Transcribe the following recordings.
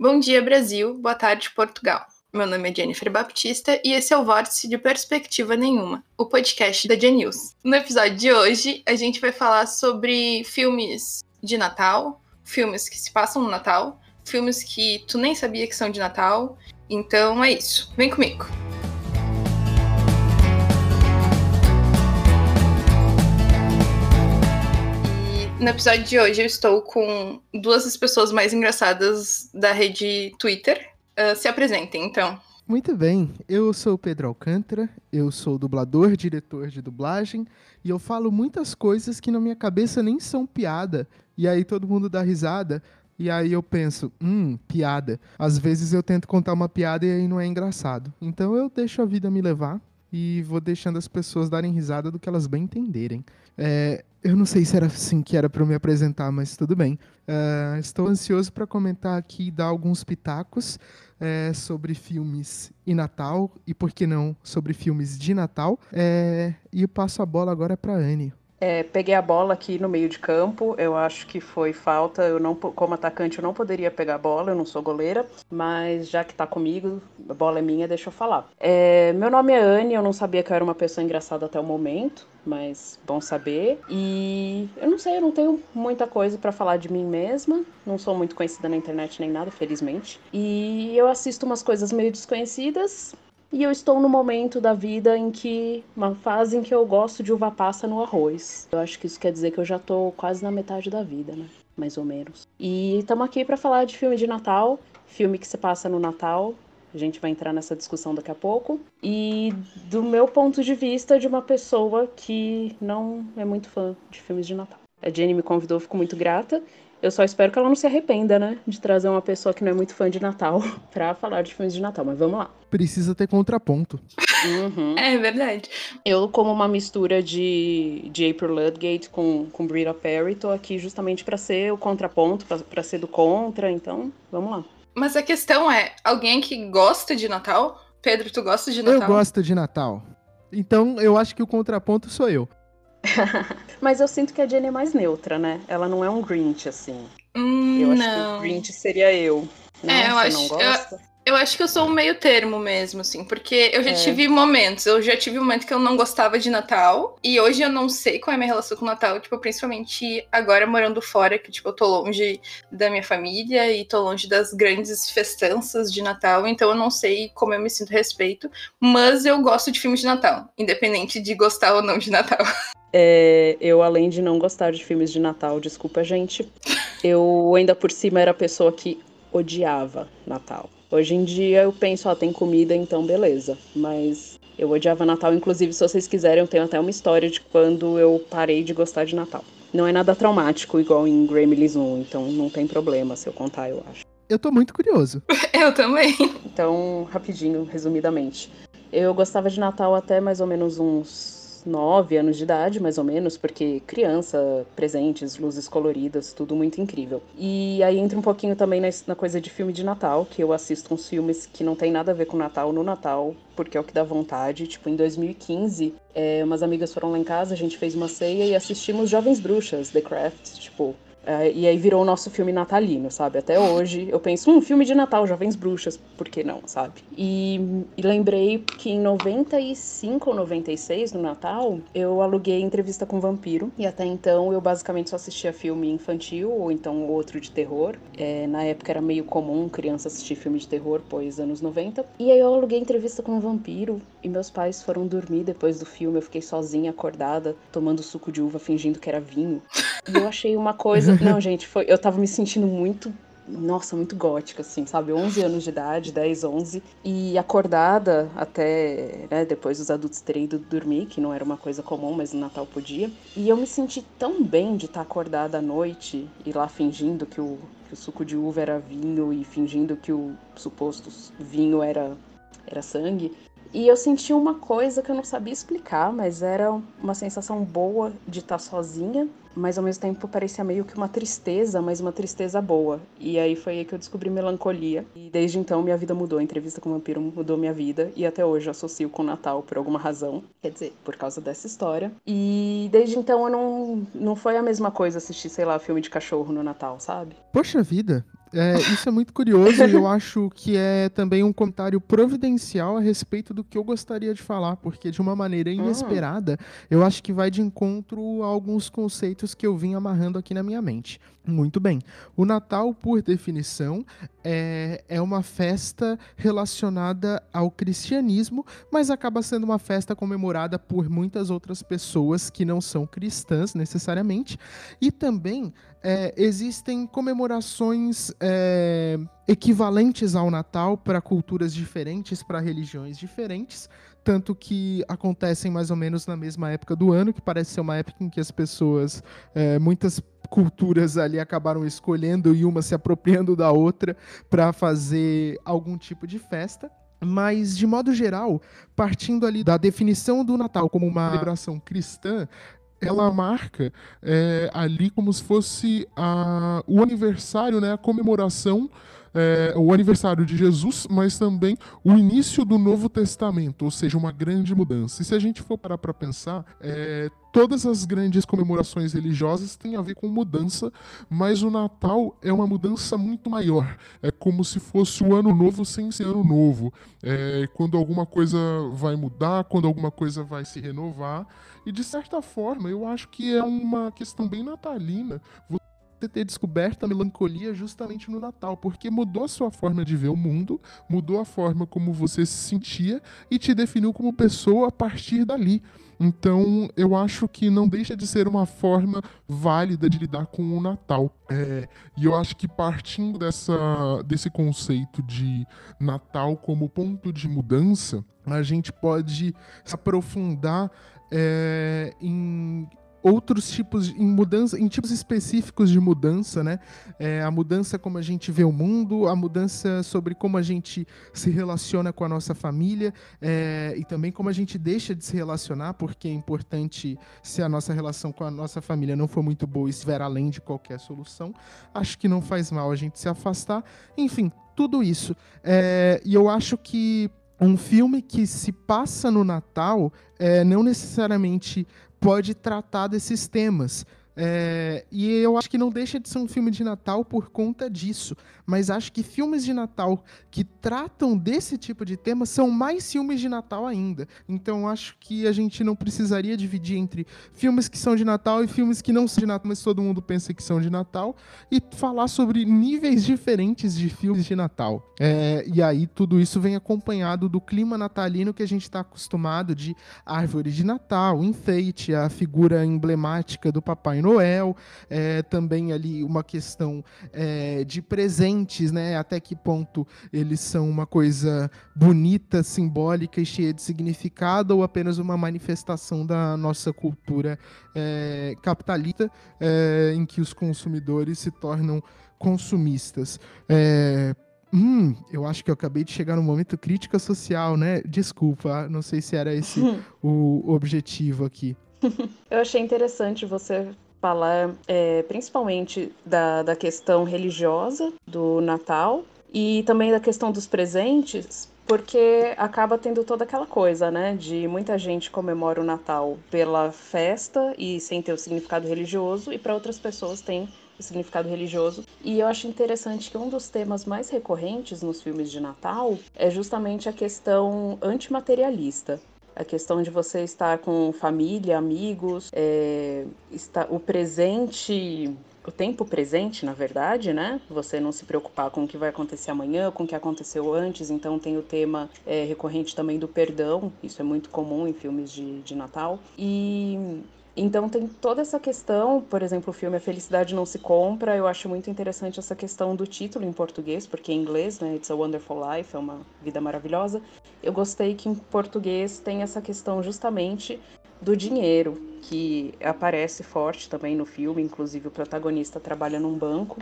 Bom dia, Brasil. Boa tarde, Portugal. Meu nome é Jennifer Baptista e esse é o Vórtice de Perspectiva Nenhuma, o podcast da News. No episódio de hoje, a gente vai falar sobre filmes de Natal, filmes que se passam no Natal, filmes que tu nem sabia que são de Natal. Então é isso. Vem comigo. No episódio de hoje eu estou com duas das pessoas mais engraçadas da rede Twitter. Uh, se apresentem, então. Muito bem, eu sou o Pedro Alcântara, eu sou dublador, diretor de dublagem e eu falo muitas coisas que na minha cabeça nem são piada. E aí todo mundo dá risada, e aí eu penso, hum, piada. Às vezes eu tento contar uma piada e aí não é engraçado. Então eu deixo a vida me levar e vou deixando as pessoas darem risada do que elas bem entenderem. É, eu não sei se era assim que era para me apresentar, mas tudo bem. Uh, estou ansioso para comentar aqui e dar alguns pitacos é, sobre filmes e Natal, e por que não sobre filmes de Natal. É, e passo a bola agora para Anne. É, peguei a bola aqui no meio de campo, eu acho que foi falta. Eu não, como atacante, eu não poderia pegar a bola, eu não sou goleira, mas já que tá comigo, a bola é minha, deixa eu falar. É, meu nome é Anne, eu não sabia que eu era uma pessoa engraçada até o momento, mas bom saber. E eu não sei, eu não tenho muita coisa para falar de mim mesma, não sou muito conhecida na internet nem nada, felizmente. E eu assisto umas coisas meio desconhecidas, e eu estou no momento da vida em que. Uma fase em que eu gosto de uva passa no arroz. Eu acho que isso quer dizer que eu já estou quase na metade da vida, né? Mais ou menos. E estamos aqui para falar de filme de Natal, filme que se passa no Natal. A gente vai entrar nessa discussão daqui a pouco. E do meu ponto de vista, de uma pessoa que não é muito fã de filmes de Natal. A Jenny me convidou, fico muito grata. Eu só espero que ela não se arrependa, né? De trazer uma pessoa que não é muito fã de Natal pra falar de filmes de Natal. Mas vamos lá. Precisa ter contraponto. Uhum. É verdade. Eu, como uma mistura de, de April Ludgate com, com Brita Perry, tô aqui justamente para ser o contraponto, para ser do contra. Então, vamos lá. Mas a questão é: alguém que gosta de Natal? Pedro, tu gosta de Natal? Eu gosto de Natal. Então, eu acho que o contraponto sou eu. Mas eu sinto que a Jenny é mais neutra, né? Ela não é um Grinch, assim. Hum, eu acho não. que o Grinch seria eu. Não, é, eu Você acho. não gosta? Eu... Eu acho que eu sou um meio termo mesmo, assim, porque eu já É. tive momentos, eu já tive um momento que eu não gostava de Natal, e hoje eu não sei qual é a minha relação com o Natal, tipo, principalmente agora morando fora, que, tipo, eu tô longe da minha família e tô longe das grandes festanças de Natal, então eu não sei como eu me sinto a respeito, mas eu gosto de filmes de Natal, independente de gostar ou não de Natal. É, eu, além de não gostar de filmes de Natal, desculpa, gente, eu ainda por cima era a pessoa que odiava Natal. Hoje em dia eu penso, ó, tem comida, então beleza. Mas eu odiava Natal, inclusive, se vocês quiserem, eu tenho até uma história de quando eu parei de gostar de Natal. Não é nada traumático, igual em Gremlins 1, então não tem problema se eu contar, eu acho. Eu tô muito curioso. eu também. Então, rapidinho, resumidamente. Eu gostava de Natal até mais ou menos uns 9 anos de idade, mais ou menos, porque criança, presentes, luzes coloridas, tudo muito incrível. E aí entra um pouquinho também na, na coisa de filme de Natal, que eu assisto uns filmes que não tem nada a ver com Natal no Natal, porque é o que dá vontade. Tipo, em 2015, é, umas amigas foram lá em casa, a gente fez uma ceia e assistimos Jovens Bruxas, The Craft, tipo, é, e aí virou o nosso filme natalino, sabe? Até hoje eu penso, um filme de Natal, Jovens Bruxas, por que não, sabe? E, e lembrei que em 95 ou 96, no Natal, eu aluguei Entrevista com Vampiro. E até então eu basicamente só assistia filme infantil ou então outro de terror. É, na época era meio comum criança assistir filme de terror, pois anos 90. E aí eu aluguei Entrevista com Vampiro e meus pais foram dormir depois do filme. Eu fiquei sozinha, acordada, tomando suco de uva, fingindo que era vinho. E eu achei uma coisa. Não, gente, foi. Eu tava me sentindo muito. Nossa, muito gótica, assim, sabe? 11 anos de idade, 10, 11. E acordada até, né, depois dos adultos terem ido dormir, que não era uma coisa comum, mas no Natal podia. E eu me senti tão bem de estar acordada à noite e lá fingindo que o, que o suco de uva era vinho e fingindo que o suposto vinho era, era sangue. E eu senti uma coisa que eu não sabia explicar, mas era uma sensação boa de estar sozinha, mas ao mesmo tempo parecia meio que uma tristeza, mas uma tristeza boa. E aí foi aí que eu descobri melancolia. E desde então minha vida mudou. A entrevista com o vampiro mudou minha vida. E até hoje eu associo com o Natal por alguma razão. Quer dizer, por causa dessa história. E desde então eu não, não foi a mesma coisa assistir, sei lá, filme de cachorro no Natal, sabe? Poxa vida, É, isso é muito curioso e eu acho que é também um comentário providencial a respeito do que eu gostaria de falar, porque de uma maneira inesperada, eu acho que vai de encontro a alguns conceitos que eu vim amarrando aqui na minha mente. Muito bem. O Natal, por definição, é, é uma festa relacionada ao cristianismo, mas acaba sendo uma festa comemorada por muitas outras pessoas que não são cristãs necessariamente. E também é, existem comemorações é, equivalentes ao Natal para culturas diferentes, para religiões diferentes tanto que acontecem mais ou menos na mesma época do ano, que parece ser uma época em que as pessoas, é, muitas culturas ali acabaram escolhendo e uma se apropriando da outra para fazer algum tipo de festa. Mas, de modo geral, partindo ali da definição do Natal como uma celebração cristã, ela marca é, ali como se fosse a, o aniversário, né, a comemoração é, o aniversário de Jesus, mas também o início do Novo Testamento, ou seja, uma grande mudança. E se a gente for parar para pensar, é, todas as grandes comemorações religiosas têm a ver com mudança, mas o Natal é uma mudança muito maior. É como se fosse o ano novo sem ser ano novo. É, quando alguma coisa vai mudar, quando alguma coisa vai se renovar. E de certa forma, eu acho que é uma questão bem natalina ter descoberto a melancolia justamente no Natal, porque mudou a sua forma de ver o mundo, mudou a forma como você se sentia e te definiu como pessoa a partir dali. Então, eu acho que não deixa de ser uma forma válida de lidar com o Natal. É, e eu acho que partindo dessa, desse conceito de Natal como ponto de mudança, a gente pode se aprofundar é, em outros tipos em mudança, em tipos específicos de mudança, né? É, a mudança como a gente vê o mundo, a mudança sobre como a gente se relaciona com a nossa família é, e também como a gente deixa de se relacionar, porque é importante se a nossa relação com a nossa família não for muito boa e estiver além de qualquer solução, acho que não faz mal a gente se afastar. Enfim, tudo isso. É, e eu acho que um filme que se passa no Natal é, não necessariamente pode tratar desses temas. É, e eu acho que não deixa de ser um filme de Natal por conta disso. Mas acho que filmes de Natal que tratam desse tipo de tema são mais filmes de Natal ainda. Então acho que a gente não precisaria dividir entre filmes que são de Natal e filmes que não são de Natal, mas todo mundo pensa que são de Natal. E falar sobre níveis diferentes de filmes de Natal. É, e aí tudo isso vem acompanhado do clima natalino que a gente está acostumado de árvore de Natal, enfeite, a figura emblemática do Papai Noel é, também ali uma questão é, de né? Até que ponto eles são uma coisa bonita, simbólica e cheia de significado, ou apenas uma manifestação da nossa cultura é, capitalista, é, em que os consumidores se tornam consumistas. É, Hum, eu acho que eu acabei de chegar no momento crítica social, né? Desculpa, não sei se era esse o objetivo aqui. Eu achei interessante você falar é, principalmente da, da questão religiosa do Natal e também da questão dos presentes, porque acaba tendo toda aquela coisa, né, de muita gente comemora o Natal pela festa e sem ter o significado religioso, e para outras pessoas tem o significado religioso. E eu acho interessante que um dos temas mais recorrentes nos filmes de Natal é justamente a questão antimaterialista a questão de você estar com família, amigos, é, está, o presente o tempo presente, na verdade, né? Você não se preocupar com o que vai acontecer amanhã, com o que aconteceu antes. Então tem o tema é, recorrente também do perdão. Isso é muito comum em filmes de, de Natal. E então tem toda essa questão, por exemplo, o filme A Felicidade Não Se Compra, eu acho muito interessante essa questão do título em português, porque em inglês, né, It's a Wonderful Life, é uma vida maravilhosa. Eu gostei que em português tem essa questão justamente do dinheiro, que aparece forte também no filme, inclusive o protagonista trabalha num banco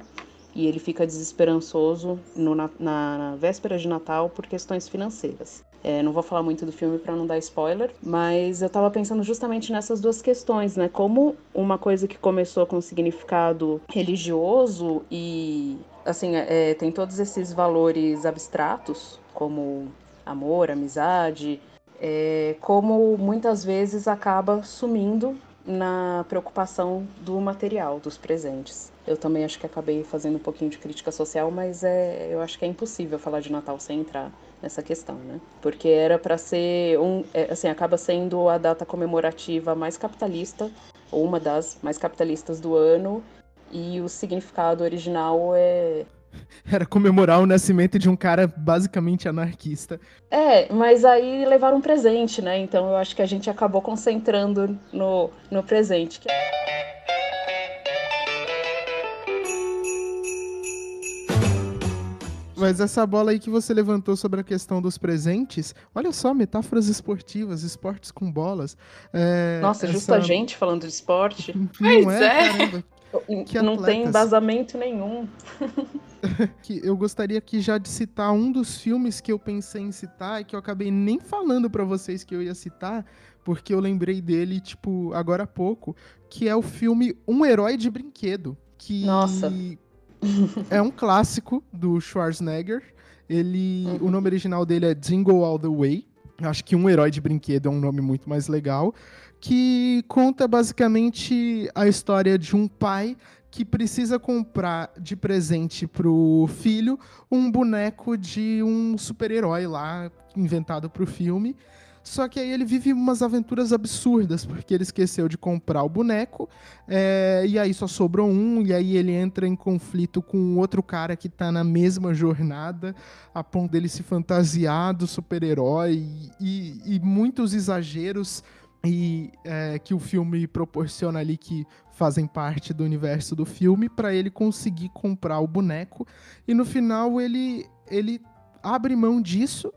e ele fica desesperançoso no, na, na, véspera de Natal por questões financeiras. É, não vou falar muito do filme para não dar spoiler, mas eu estava pensando justamente nessas duas questões, né? Como uma coisa que começou com significado religioso e, assim, é, tem todos esses valores abstratos, como amor, amizade, é, como muitas vezes acaba sumindo na preocupação do material, dos presentes. Eu também acho que acabei fazendo um pouquinho de crítica social, mas é, eu acho que é impossível falar de Natal sem entrar nessa questão, né? Porque era para ser um, é, assim, acaba sendo a data comemorativa mais capitalista ou uma das mais capitalistas do ano e o significado original é era comemorar o nascimento de um cara basicamente anarquista. É, mas aí levaram um presente, né? Então eu acho que a gente acabou concentrando no, no presente. Que... Mas essa bola aí que você levantou sobre a questão dos presentes, olha só, metáforas esportivas, esportes com bolas. É, Nossa, essa... justo a gente falando de esporte. Não é, é. Que não tem embasamento nenhum. que eu gostaria aqui já de citar um dos filmes que eu pensei em citar e que eu acabei nem falando para vocês que eu ia citar, porque eu lembrei dele, tipo, agora há pouco, que é o filme Um Herói de Brinquedo. Que Nossa. é um clássico do Schwarzenegger. Ele, uhum. O nome original dele é Jingle All the Way. Acho que Um Herói de Brinquedo é um nome muito mais legal que conta basicamente a história de um pai que precisa comprar de presente pro filho um boneco de um super-herói lá inventado pro filme. Só que aí ele vive umas aventuras absurdas, porque ele esqueceu de comprar o boneco, é, e aí só sobrou um, e aí ele entra em conflito com outro cara que tá na mesma jornada, a ponto dele se fantasiar do super-herói, e, e muitos exageros e é, que o filme proporciona ali que fazem parte do universo do filme para ele conseguir comprar o boneco. E no final ele ele abre mão disso.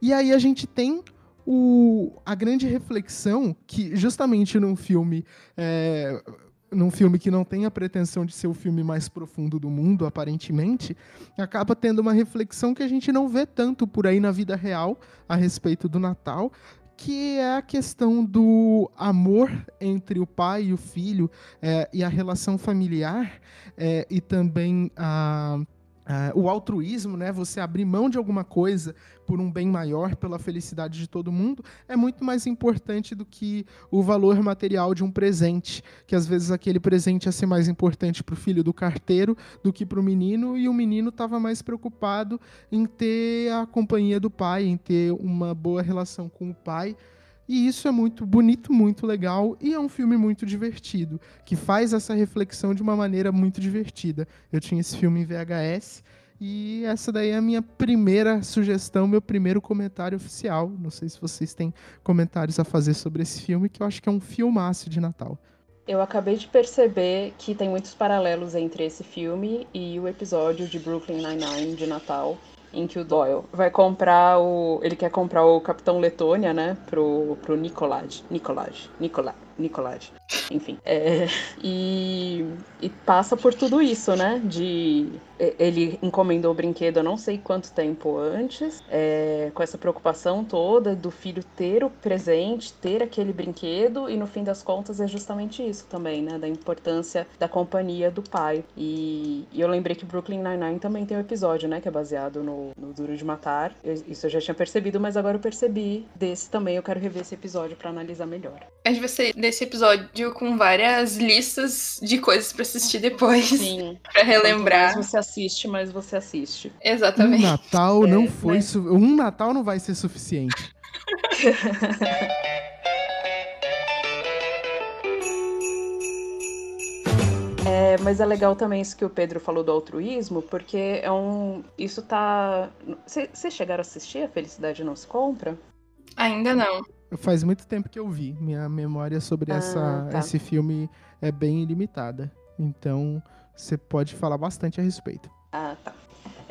E aí a gente tem o, a grande reflexão que justamente num filme é, num filme que não tem a pretensão de ser o filme mais profundo do mundo, aparentemente, acaba tendo uma reflexão que a gente não vê tanto por aí na vida real a respeito do Natal, que é a questão do amor entre o pai e o filho é, e a relação familiar é, e também a Uh, o altruísmo, né, você abrir mão de alguma coisa por um bem maior, pela felicidade de todo mundo, é muito mais importante do que o valor material de um presente. Que às vezes aquele presente ia ser mais importante para o filho do carteiro do que para o menino, e o menino estava mais preocupado em ter a companhia do pai, em ter uma boa relação com o pai. E isso é muito bonito, muito legal e é um filme muito divertido, que faz essa reflexão de uma maneira muito divertida. Eu tinha esse filme em VHS e essa daí é a minha primeira sugestão, meu primeiro comentário oficial. Não sei se vocês têm comentários a fazer sobre esse filme, que eu acho que é um filmaço de Natal. Eu acabei de perceber que tem muitos paralelos entre esse filme e o episódio de Brooklyn Nine-Nine de Natal, em que o Doyle vai comprar o. Ele quer comprar o Capitão Letônia, né? Pro, pro Nicolaj. Nicolaj. Nicolaj. Nicolaj. Enfim. É, e, e passa por tudo isso, né? De ele encomendou o brinquedo não sei quanto tempo antes, é, com essa preocupação toda do filho ter o presente, ter aquele brinquedo, e no fim das contas é justamente isso também, né? Da importância da companhia do pai. E, e eu lembrei que Brooklyn Nine-Nine também tem um episódio, né? Que é baseado no, no Duro de Matar. Eu, isso eu já tinha percebido, mas agora eu percebi desse também. Eu quero rever esse episódio para analisar melhor. Vai ser desse episódio com várias listas de coisas para assistir depois. Sim. pra relembrar. Você assiste, mas você assiste. Exatamente. Um Natal é, não foi. Su... Um Natal não vai ser suficiente. É, mas é legal também isso que o Pedro falou do altruísmo, porque é um. Isso tá. Vocês chegaram a assistir A Felicidade Não Se Compra? Ainda não. Faz muito tempo que eu vi. Minha memória sobre ah, essa, tá. esse filme é bem ilimitada. Então, você pode falar bastante a respeito. Ah, tá.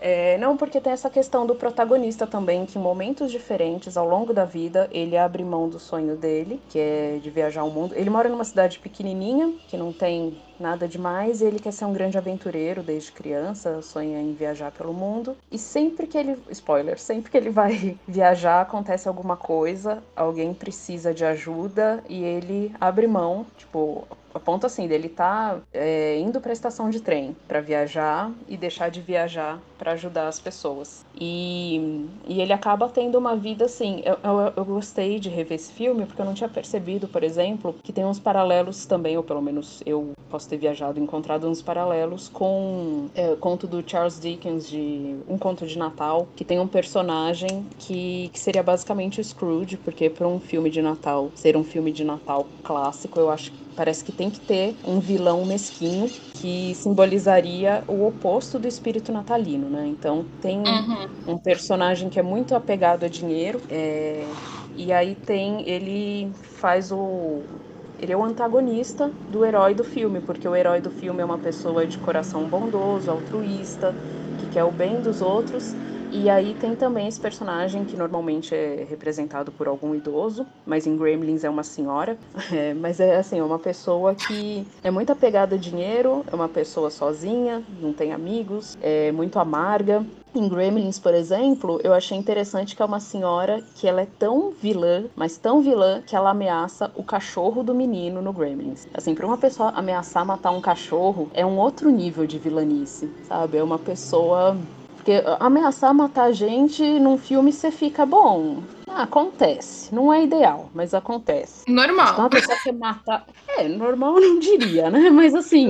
É, não, porque tem essa questão do protagonista também, que em momentos diferentes, ao longo da vida, ele abre mão do sonho dele, que é de viajar o mundo. Ele mora numa cidade pequenininha, que não tem nada demais. Ele quer ser um grande aventureiro desde criança, sonha em viajar pelo mundo. E sempre que ele, spoiler, sempre que ele vai viajar acontece alguma coisa, alguém precisa de ajuda e ele abre mão, tipo, a ponto assim dele tá é, indo para a estação de trem para viajar e deixar de viajar para ajudar as pessoas. E, e ele acaba tendo uma vida assim. Eu, eu, eu, gostei de rever esse filme porque eu não tinha percebido, por exemplo, que tem uns paralelos também, ou pelo menos eu posso ter viajado e encontrado uns paralelos com é, conto do Charles Dickens de Um Conto de Natal, que tem um personagem que, que seria basicamente o Scrooge, porque para um filme de Natal ser um filme de Natal clássico, eu acho que Parece que tem que ter um vilão mesquinho que simbolizaria o oposto do espírito natalino, né? Então tem uhum. um personagem que é muito apegado a dinheiro, é... e aí tem ele faz o ele é o antagonista do herói do filme, porque o herói do filme é uma pessoa de coração bondoso, altruísta, que quer o bem dos outros, e aí tem também esse personagem que normalmente é representado por algum idoso, mas em Gremlins é uma senhora. É, mas é assim, é uma pessoa que é muito apegada a dinheiro, é uma pessoa sozinha, não tem amigos, é muito amarga. Em Gremlins, por exemplo, eu achei interessante que é uma senhora que ela é tão vilã, mas tão vilã que ela ameaça o cachorro do menino no Gremlins. Assim, para uma pessoa ameaçar matar um cachorro é um outro nível de vilanice, sabe? É uma pessoa porque ameaçar matar gente num filme você fica bom. Ah, acontece. Não é ideal, mas acontece. Normal. Então a pessoa quer matar. É, normal eu não diria, né? Mas assim.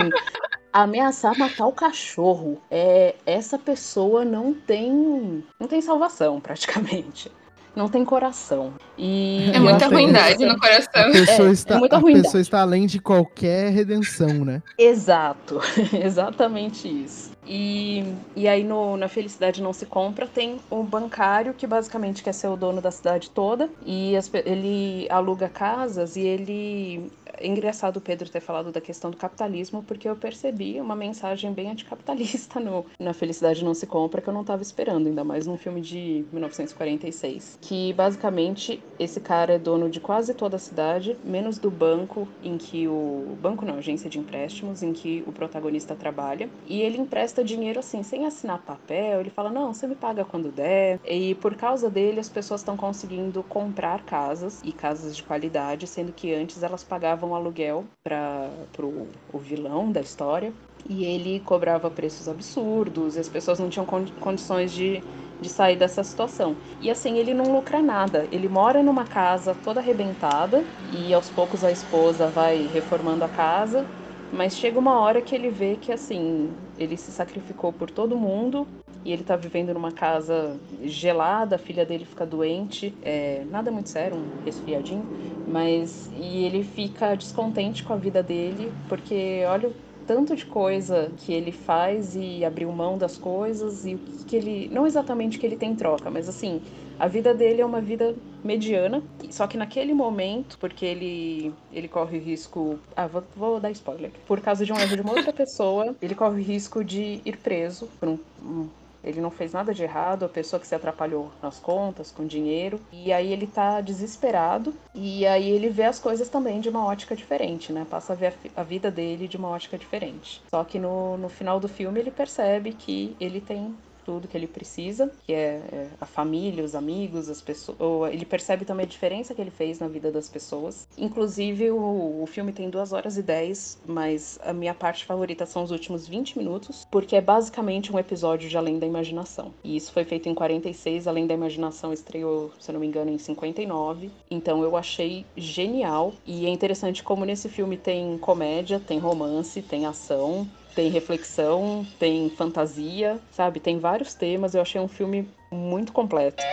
ameaçar matar o cachorro. É, essa pessoa não tem não tem salvação praticamente não tem coração. E é muita ruindade no coração. A pessoa, é, está, é muita a pessoa está além de qualquer redenção, né? Exato, exatamente isso. E, e aí no, na Felicidade Não Se Compra tem um bancário que basicamente quer ser o dono da cidade toda e as, ele aluga casas e ele é engraçado o Pedro ter falado da questão do capitalismo, porque eu percebi uma mensagem bem anticapitalista no Na Felicidade Não Se Compra que eu não estava esperando, ainda mais num filme de 1946. Que basicamente esse cara é dono de quase toda a cidade, menos do banco em que o. Banco não, agência de empréstimos, em que o protagonista trabalha. E ele empresta dinheiro assim, sem assinar papel. Ele fala: não, você me paga quando der. E por causa dele, as pessoas estão conseguindo comprar casas e casas de qualidade, sendo que antes elas pagavam pagavam aluguel para o vilão da história e ele cobrava preços absurdos e as pessoas não tinham condições de, de sair dessa situação. E assim, ele não lucra nada. Ele mora numa casa toda arrebentada e aos poucos a esposa vai reformando a casa, mas chega uma hora que ele vê que assim, ele se sacrificou por todo mundo e ele tá vivendo numa casa gelada, a filha dele fica doente, é, nada muito sério, um resfriadinho, mas e ele fica descontente com a vida dele, porque olha o tanto de coisa que ele faz e abriu mão das coisas e o que ele, não exatamente o que ele tem em troca, mas assim, a vida dele é uma vida mediana, só que naquele momento, porque ele ele corre o risco, ah, vou, vou dar spoiler, por causa de um erro de uma outra pessoa, ele corre o risco de ir preso por um, um ele não fez nada de errado, a pessoa que se atrapalhou nas contas, com dinheiro. E aí ele tá desesperado. E aí ele vê as coisas também de uma ótica diferente, né? Passa a ver a, a vida dele de uma ótica diferente. Só que no, no final do filme ele percebe que ele tem tudo que ele precisa, que é, é a família, os amigos, as pessoas. Ele percebe também a diferença que ele fez na vida das pessoas. Inclusive, o, o filme tem 2 horas e 10, mas a minha parte favorita são os últimos 20 minutos, porque é basicamente um episódio de Além da Imaginação. E isso foi feito em 46, Além da Imaginação estreou, se não me engano, em 59. Então eu achei genial. E é interessante como nesse filme tem comédia, tem romance, tem ação, tem reflexão, tem fantasia, sabe? Tem vários temas. Eu achei um filme muito completo.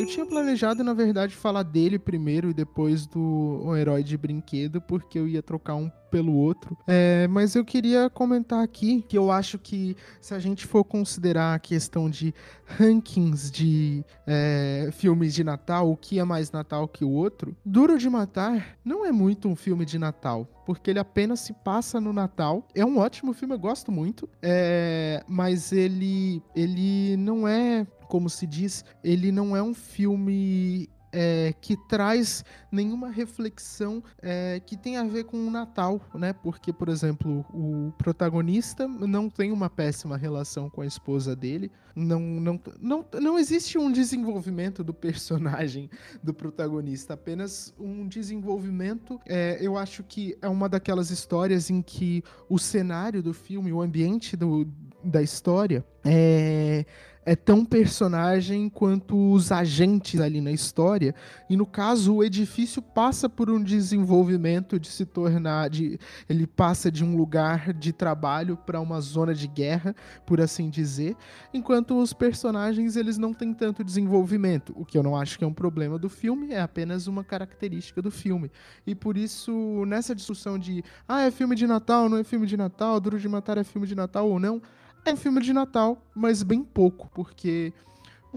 Eu tinha planejado, na verdade, falar dele primeiro e depois do um Herói de Brinquedo, porque eu ia trocar um pelo outro. É, mas eu queria comentar aqui que eu acho que se a gente for considerar a questão de rankings de é, filmes de Natal, o que é mais Natal que o outro, Duro de Matar não é muito um filme de Natal porque ele apenas se passa no Natal. É um ótimo filme, eu gosto muito, é, mas ele, ele não é como se diz, ele não é um filme é, que traz nenhuma reflexão é, que tem a ver com o Natal, né? Porque, por exemplo, o protagonista não tem uma péssima relação com a esposa dele, não, não, não, não existe um desenvolvimento do personagem do protagonista, apenas um desenvolvimento. É, eu acho que é uma daquelas histórias em que o cenário do filme, o ambiente do, da história, é é tão personagem quanto os agentes ali na história. E no caso, o edifício passa por um desenvolvimento de se tornar. De, ele passa de um lugar de trabalho para uma zona de guerra, por assim dizer. Enquanto os personagens eles não têm tanto desenvolvimento. O que eu não acho que é um problema do filme, é apenas uma característica do filme. E por isso, nessa discussão de ah, é filme de Natal, não é filme de Natal, Duro de Matar é filme de Natal ou não é um filme de Natal, mas bem pouco, porque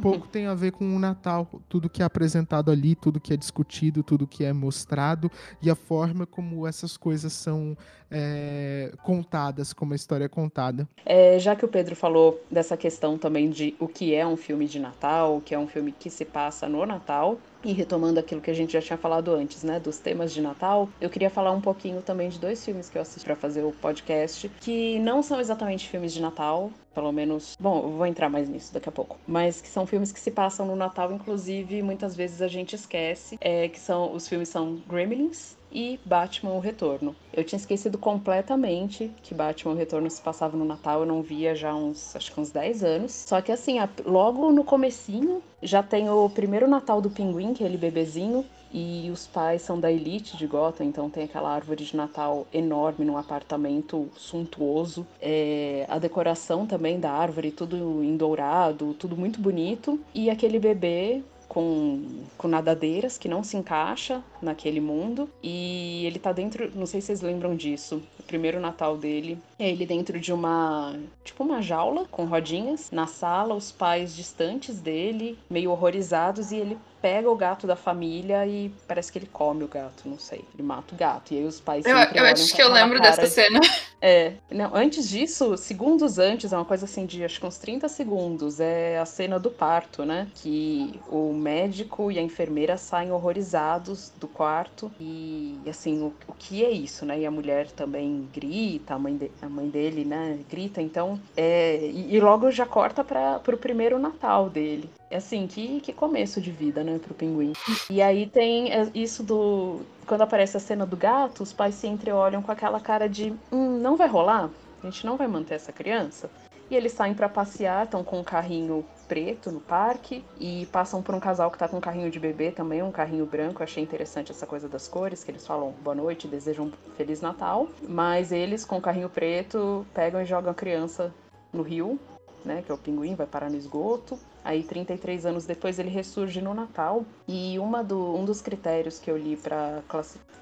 pouco tem a ver com o Natal. Tudo que é apresentado ali, tudo que é discutido, tudo que é mostrado e a forma como essas coisas são é, contadas, como a história é contada. É, já que o Pedro falou dessa questão também de o que é um filme de Natal, o que é um filme que se passa no Natal, e retomando aquilo que a gente já tinha falado antes, né, dos temas de Natal, eu queria falar um pouquinho também de dois filmes que eu assisti para fazer o podcast, que não são exatamente filmes de Natal, pelo menos, bom, eu vou entrar mais nisso daqui a pouco, mas que são filmes que se passam no Natal, inclusive muitas vezes a gente esquece, é, que são os filmes são Gremlins e Batman o Retorno. Eu tinha esquecido completamente que Batman o Retorno se passava no Natal, eu não via já uns, acho que uns 10 anos. Só que assim, logo no comecinho já tem o primeiro Natal do Pinguim, aquele bebezinho, e os pais são da elite de Gotham, então tem aquela árvore de Natal enorme num apartamento suntuoso. É, a decoração também da árvore, tudo em dourado, tudo muito bonito. E aquele bebê com, com nadadeiras que não se encaixa naquele mundo. E ele tá dentro, não sei se vocês lembram disso. O primeiro Natal dele é ele dentro de uma, tipo uma jaula com rodinhas. Na sala, os pais distantes dele, meio horrorizados, e ele pega o gato da família e parece que ele come o gato, não sei. Ele mata o gato. E aí os pais. Eu, eu acho que eu lembro dessa cena. É. Não, antes disso, segundos antes, é uma coisa assim de acho que uns 30 segundos, é a cena do parto, né? Que o médico e a enfermeira saem horrorizados do quarto. E assim, o, o que é isso, né? E a mulher também grita, a mãe, de, a mãe dele, né? Grita. Então, é, e, e logo já corta para pro primeiro Natal dele. É assim, que, que começo de vida, né, pro pinguim. E aí tem é, isso do. Quando aparece a cena do gato, os pais se entreolham com aquela cara de: hum, não vai rolar? A gente não vai manter essa criança? E eles saem para passear, estão com um carrinho preto no parque e passam por um casal que tá com um carrinho de bebê também, um carrinho branco. Eu achei interessante essa coisa das cores, que eles falam boa noite, desejam um feliz Natal. Mas eles com o carrinho preto pegam e jogam a criança no rio, né, que é o pinguim, vai parar no esgoto. Aí, 33 anos depois, ele ressurge no Natal. E uma do, um dos critérios que eu li para classificar,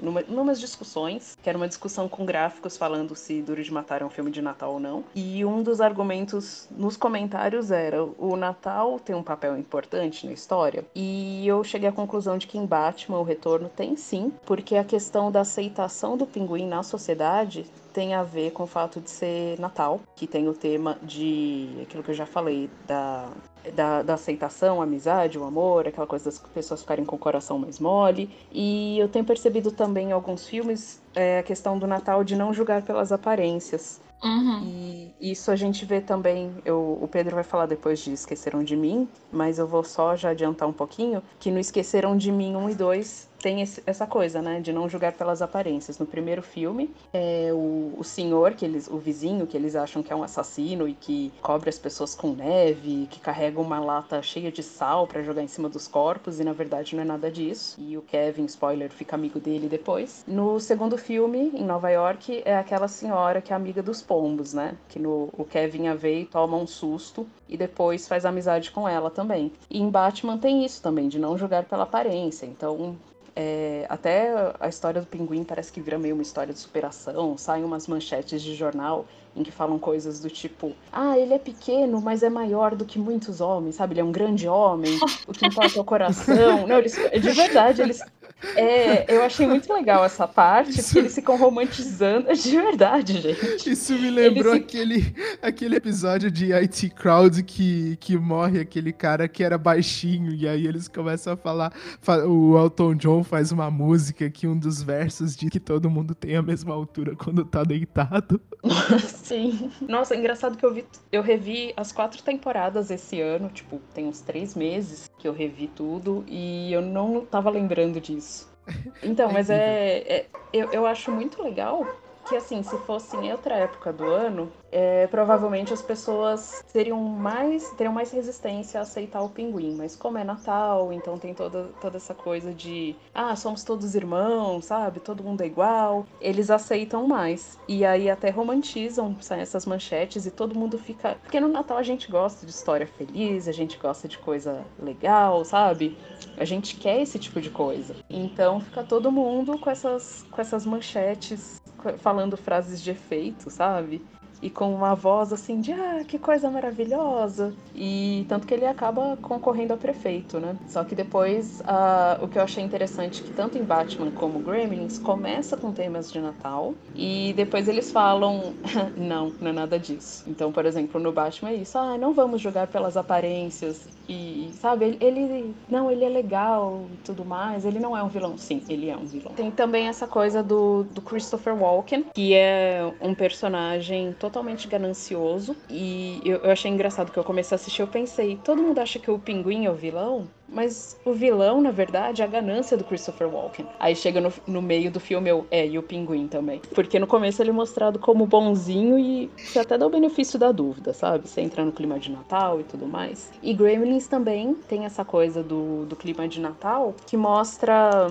numa, numas discussões, que era uma discussão com gráficos falando se Duro de Matar é um filme de Natal ou não. E um dos argumentos nos comentários era: o Natal tem um papel importante na história. E eu cheguei à conclusão de que em Batman o retorno tem sim, porque a questão da aceitação do pinguim na sociedade tem a ver com o fato de ser Natal, que tem o tema de aquilo que eu já falei, da, da, da, aceitação, amizade, o amor, aquela coisa das pessoas ficarem com o coração mais mole. E eu tenho percebido também em alguns filmes é, a questão do Natal de não julgar pelas aparências. Uhum. E isso a gente vê também, eu, o Pedro vai falar depois de Esqueceram de Mim, mas eu vou só já adiantar um pouquinho, que no Esqueceram de Mim 1 e 2 tem esse, essa coisa, né, de não julgar pelas aparências. No primeiro filme, é o, o senhor, que eles, o vizinho, que eles acham que é um assassino e que cobre as pessoas com neve, que carrega uma lata cheia de sal para jogar em cima dos corpos, e na verdade não é nada disso. E o Kevin, spoiler, fica amigo dele depois. No segundo filme, em Nova York, é aquela senhora que é amiga dos pombos, né, que no, o Kevin a e toma um susto e depois faz amizade com ela também. E em Batman tem isso também, de não julgar pela aparência. Então, é, até a história do pinguim parece que vira meio uma história de superação. Saem umas manchetes de jornal em que falam coisas do tipo: ah, ele é pequeno, mas é maior do que muitos homens, sabe? Ele é um grande homem, o que importa é o coração. Não, eles, de verdade, eles É, eu achei muito legal essa parte, Isso... porque eles ficam romantizando de verdade, gente. Isso me lembrou eles... aquele, aquele episódio de IT Crowd que, que morre aquele cara que era baixinho, e aí eles começam a falar. O Elton John faz uma música que um dos versos diz que todo mundo tem a mesma altura quando tá deitado. Sim. Nossa, engraçado que eu vi. Eu revi as quatro temporadas esse ano, tipo, tem uns três meses que eu revi tudo, e eu não tava lembrando disso. Então, mas é, é eu, eu acho muito legal que assim, se fosse em outra época do ano, é, provavelmente as pessoas teriam mais, teriam mais resistência a aceitar o pinguim. Mas como é Natal, então tem toda, toda essa coisa de ah, somos todos irmãos, sabe? Todo mundo é igual. Eles aceitam mais. E aí até romantizam essas manchetes e todo mundo fica. Porque no Natal a gente gosta de história feliz, a gente gosta de coisa legal, sabe? A gente quer esse tipo de coisa. Então fica todo mundo com essas, com essas manchetes falando frases de efeito, sabe? e com uma voz assim de ah, que coisa maravilhosa. E tanto que ele acaba concorrendo a prefeito, né? Só que depois uh, o que eu achei interessante é que tanto em Batman como Gremlins começa com temas de Natal e depois eles falam não, não é nada disso. Então, por exemplo, no Batman é isso, ah, não vamos jogar pelas aparências e, sabe, ele, não, ele é legal e tudo mais, ele não é um vilão. Sim, ele é um vilão. Tem também essa coisa do, do Christopher Walken, que é um personagem totalmente ganancioso. E eu, eu achei engraçado que eu comecei a assistir, eu pensei, todo mundo acha que o pinguim é o vilão? Mas o vilão, na verdade, é a ganância do Christopher Walken. Aí chega no, no meio do filme, eu, é, e o pinguim também. Porque no começo ele é mostrado como bonzinho e você até dá o benefício da dúvida, sabe? Você entra no clima de Natal e tudo mais. E Gremlins também tem essa coisa do, do clima de Natal que mostra.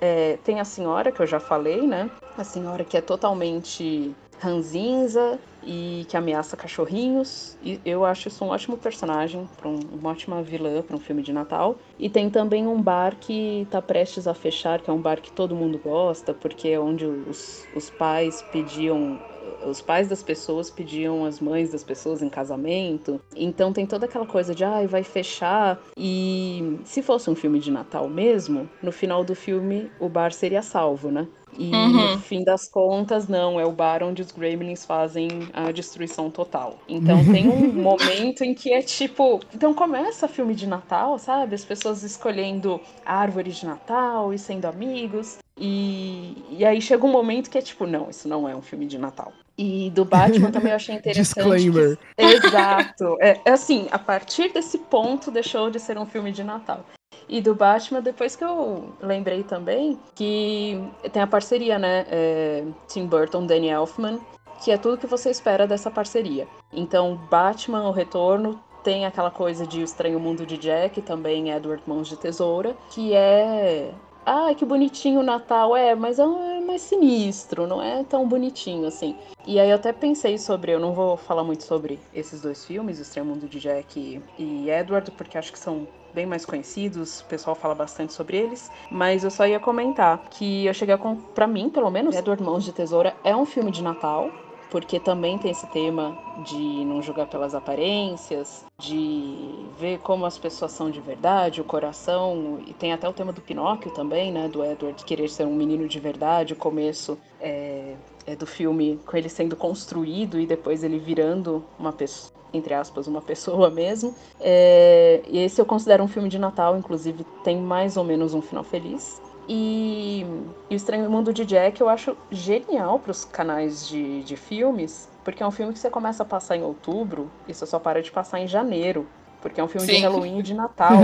É, tem a senhora, que eu já falei, né? A senhora que é totalmente ranzinza e que ameaça cachorrinhos. E eu acho isso um ótimo personagem, para um, uma ótima vilã para um filme de Natal. E tem também um bar que está prestes a fechar, que é um bar que todo mundo gosta, porque é onde os, os pais pediam os pais das pessoas pediam as mães das pessoas em casamento. Então tem toda aquela coisa de, ai, ah, vai fechar. E se fosse um filme de Natal mesmo, no final do filme o bar seria salvo, né? E uhum. no fim das contas, não, é o bar onde os Gremlins fazem a destruição total. Então tem um momento em que é tipo. Então começa filme de Natal, sabe? As pessoas escolhendo árvore de Natal e sendo amigos. E, e aí chega um momento que é tipo, não, isso não é um filme de Natal. E do Batman também eu achei interessante. Disclaimer. Que... Exato. É, é assim, a partir desse ponto deixou de ser um filme de Natal. E do Batman, depois que eu lembrei também que tem a parceria, né? É, Tim Burton, Danny Elfman, que é tudo que você espera dessa parceria. Então, Batman, o retorno, tem aquela coisa de O Estranho Mundo de Jack, também Edward Mãos de Tesoura, que é. Ah, que bonitinho o Natal, é, mas é mais sinistro, não é tão bonitinho assim. E aí eu até pensei sobre, eu não vou falar muito sobre esses dois filmes, O Estranho Mundo de Jack e Edward, porque acho que são bem mais conhecidos, o pessoal fala bastante sobre eles, mas eu só ia comentar que eu cheguei a. Pra mim, pelo menos, Edward Mãos de Tesoura é um filme de Natal, porque também tem esse tema de não julgar pelas aparências, de ver como as pessoas são de verdade, o coração, e tem até o tema do Pinóquio também, né, do Edward querer ser um menino de verdade, o começo é, é do filme com ele sendo construído e depois ele virando uma pessoa, entre aspas, uma pessoa mesmo. É, e esse eu considero um filme de Natal, inclusive tem mais ou menos um final feliz. E, e O Estranho Mundo de Jack eu acho genial para os canais de, de filmes, porque é um filme que você começa a passar em outubro e você só para de passar em janeiro, porque é um filme Sim. de Halloween e de Natal.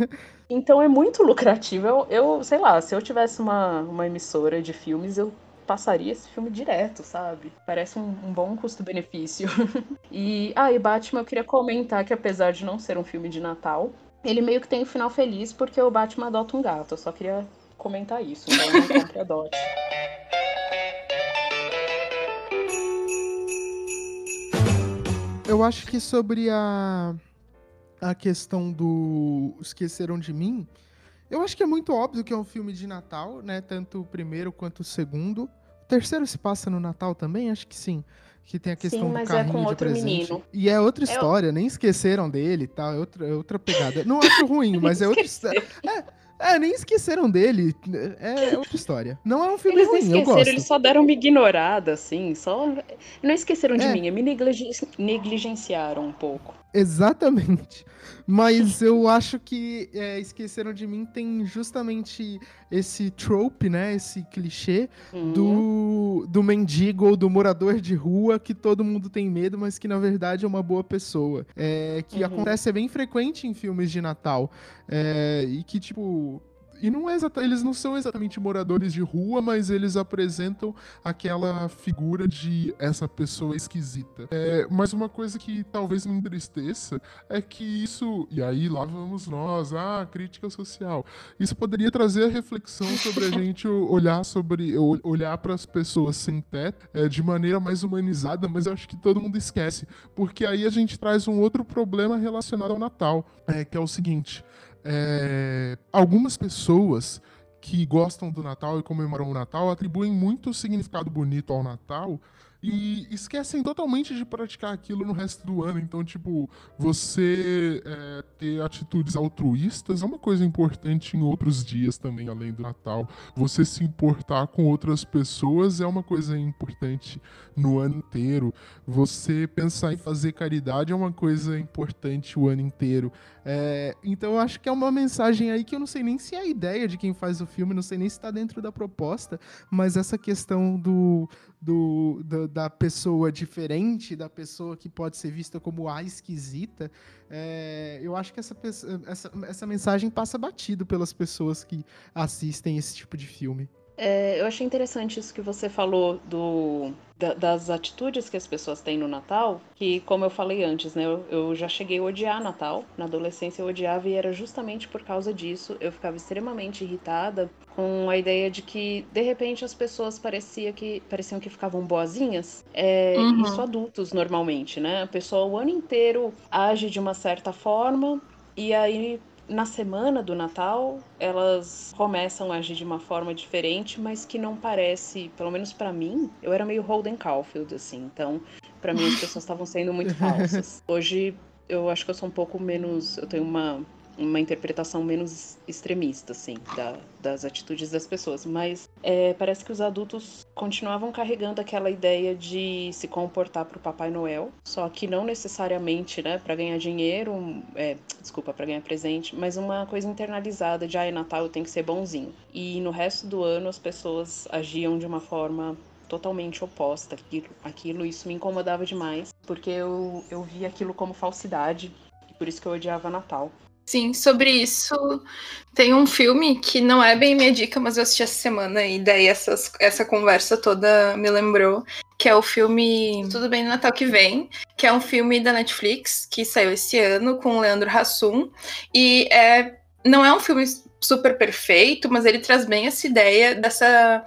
então é muito lucrativo. Eu, eu, sei lá, se eu tivesse uma, uma emissora de filmes, eu passaria esse filme direto, sabe? Parece um, um bom custo-benefício. e, ah, e Batman, eu queria comentar que apesar de não ser um filme de Natal, ele meio que tem um final feliz porque o Batman adota um gato. Eu só queria comentar isso, então não compre adote. Eu acho que sobre a, a questão do Esqueceram de Mim, eu acho que é muito óbvio que é um filme de Natal, né? Tanto o primeiro quanto o segundo. O terceiro se passa no Natal também? Acho que sim. Que tem a questão sim, do carrinho é com outro presente. Menino. E é outra história, é... nem esqueceram dele e tal. É outra, é outra pegada. Não acho ruim, mas é outra história. É, É, nem esqueceram dele. É, é outra história. Não é um filme eles ruim, esqueceram, gosto. Eles só deram uma ignorada, assim. Só... Não esqueceram de É. mim, me negligen- negligenciaram um pouco. Exatamente. Mas eu acho que é, Esqueceram de Mim tem justamente esse trope, né? Esse clichê Hum. do, do mendigo ou do morador de rua que todo mundo tem medo, mas que na verdade é uma boa pessoa. É, que Uhum. acontece é bem frequente em filmes de Natal. É, e que, tipo. E não é exata, eles não são exatamente moradores de rua, mas eles apresentam aquela figura de essa pessoa esquisita. É, mas uma coisa que talvez me entristeça é que isso. E aí lá vamos nós, ah, crítica social. Isso poderia trazer a reflexão sobre a gente olhar sobre olhar para as pessoas sem teto é, de maneira mais humanizada, mas eu acho que todo mundo esquece, porque aí a gente traz um outro problema relacionado ao Natal, é, que é o seguinte: é, algumas pessoas que gostam do Natal e comemoram o Natal atribuem muito significado bonito ao Natal e esquecem totalmente de praticar aquilo no resto do ano. Então, tipo, você é, ter atitudes altruístas é uma coisa importante em outros dias também, além do Natal. Você se importar com outras pessoas é uma coisa importante no ano inteiro. Você pensar em fazer caridade é uma coisa importante o ano inteiro. É, então eu acho que é uma mensagem aí que eu não sei nem se é a ideia de quem faz o filme, não sei nem se está dentro da proposta, mas essa questão do, do, da, da pessoa diferente, da pessoa que pode ser vista como a esquisita, é, eu acho que essa, essa, essa mensagem passa batido pelas pessoas que assistem esse tipo de filme. É, eu achei interessante isso que você falou do, da- das atitudes que as pessoas têm no Natal, que, como eu falei antes, né, eu, eu já cheguei a odiar Natal. Na adolescência eu odiava e era justamente por causa disso. Eu ficava extremamente irritada com a ideia de que, de repente, as pessoas parecia que, pareciam que ficavam boazinhas. É, Uhum. Isso adultos, normalmente, né? A pessoa o ano inteiro age de uma certa forma e aí na semana do Natal, elas começam a agir de uma forma diferente, mas que não parece, pelo menos pra mim, eu era meio Holden Caulfield, assim. Então, pra mim, as pessoas estavam sendo muito falsas. Hoje, eu acho que eu sou um pouco menos. Eu tenho uma, uma interpretação menos extremista, assim, da- das atitudes das pessoas. Mas é, parece que os adultos continuavam carregando aquela ideia de se comportar pro Papai Noel, só que não necessariamente, né, para ganhar dinheiro, é, desculpa, para ganhar presente, mas uma coisa internalizada de, ah, é Natal eu tenho que ser bonzinho. E no resto do ano as pessoas agiam de uma forma totalmente oposta aquilo, aquilo isso me incomodava demais, porque eu, eu via aquilo como falsidade, e por isso que eu odiava Natal. Sim, sobre isso, tem um filme que não é bem minha dica, mas eu assisti essa semana e daí essas, essa conversa toda me lembrou, que é o filme Tudo Bem no Natal que Vem, que é um filme da Netflix que saiu esse ano com o Leandro Hassum e é, não é um filme super perfeito, mas ele traz bem essa ideia dessa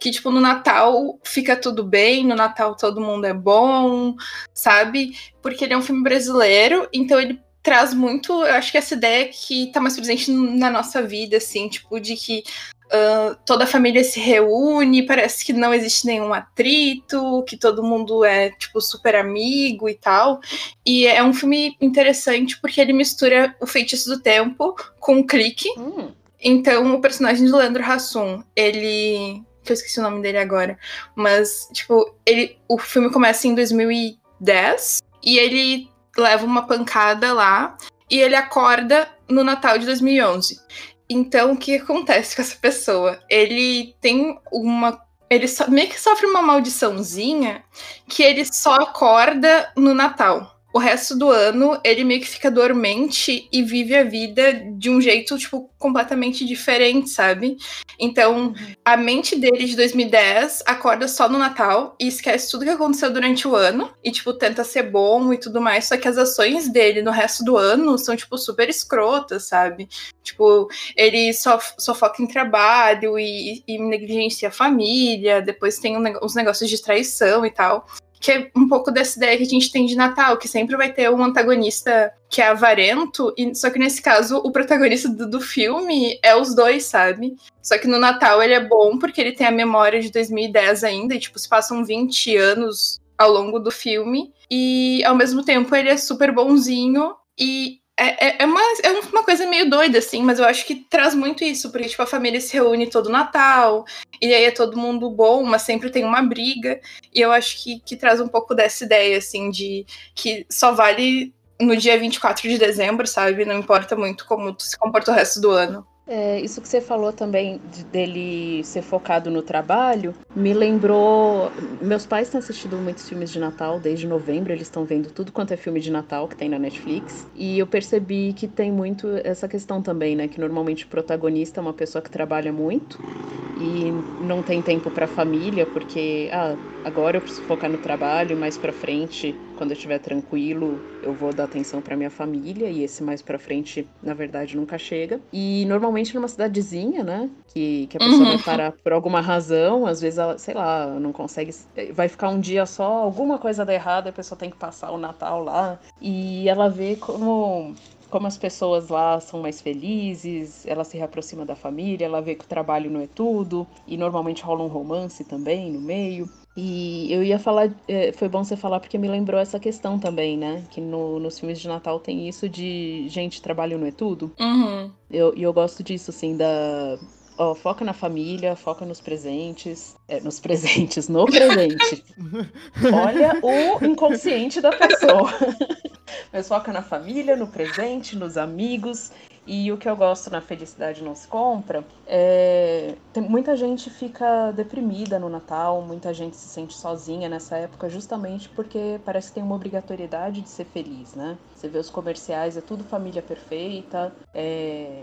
que tipo no Natal fica tudo bem, no Natal todo mundo é bom, sabe? Porque ele é um filme brasileiro, então ele traz muito, eu acho que essa ideia que tá mais presente na nossa vida, assim, tipo, de que uh, toda a família se reúne, parece que não existe nenhum atrito, que todo mundo é, tipo, super amigo e tal. E é um filme interessante porque ele mistura o feitiço do tempo com o clique. Hum, Então, o personagem do Leandro Hassum, ele. que eu esqueci o nome dele agora. Mas, tipo, ele. O filme começa em 2010 e ele leva uma pancada lá e ele acorda no Natal de 2011. Então, o que acontece com essa pessoa? Ele tem uma. Ele so- meio que sofre uma maldiçãozinha que ele só acorda no Natal. O resto do ano, ele meio que fica dormente e vive a vida de um jeito, tipo, completamente diferente, sabe? Então, a mente dele de 2010 acorda só no Natal e esquece tudo que aconteceu durante o ano e, tipo, tenta ser bom e tudo mais. Só que as ações dele no resto do ano são, tipo, super escrotas, sabe? Tipo, ele só, só foca em trabalho e, e negligencia a família, depois tem um, negócios de traição e tal. Que é um pouco dessa ideia que a gente tem de Natal, que sempre vai ter um antagonista que é avarento, e, só que nesse caso o protagonista do, do filme é os dois, sabe? Só que no Natal ele é bom porque ele tem a memória de 2010 ainda, e tipo, se passam 20 anos ao longo do filme, e ao mesmo tempo ele é super bonzinho e É, é, é, uma, é uma coisa meio doida, assim, mas eu acho que traz muito isso, porque, tipo, a família se reúne todo Natal, e aí é todo mundo bom, mas sempre tem uma briga, e eu acho que, que traz um pouco dessa ideia, assim, de que só vale no dia 24 de dezembro, sabe? Não importa muito como tu se comporta o resto do ano. É, isso que você falou também de, dele ser focado no trabalho me lembrou. Meus pais têm assistido muitos filmes de Natal desde novembro, eles estão vendo tudo quanto é filme de Natal que tem na Netflix. E eu percebi que tem muito essa questão também, né? Que normalmente o protagonista é uma pessoa que trabalha muito e não tem tempo para família, porque ah, agora eu preciso focar no trabalho, mais para frente, quando eu estiver tranquilo, eu vou dar atenção para minha família e esse mais para frente, na verdade, nunca chega. E normalmente numa cidadezinha, né, que, que a pessoa uhum. vai parar por alguma razão, às vezes ela, sei lá, não consegue, vai ficar um dia só, alguma coisa dá errado, a pessoa tem que passar o Natal lá e ela vê como como as pessoas lá são mais felizes, ela se reaproxima da família, ela vê que o trabalho não é tudo, e normalmente rola um romance também no meio. E eu ia falar, é, foi bom você falar porque me lembrou essa questão também, né? Que no, nos filmes de Natal tem isso de gente, trabalho não é tudo. Uhum. E eu, eu gosto disso, assim, da. Ó, foca na família, foca nos presentes. É, nos presentes, no presente. Olha o inconsciente da pessoa. Mas foca na família, no presente, nos amigos. E o que eu gosto na Felicidade Não Se Compra é. Tem, muita gente fica deprimida no Natal, muita gente se sente sozinha nessa época, justamente porque parece que tem uma obrigatoriedade de ser feliz, né? Você vê os comerciais, é tudo família perfeita, é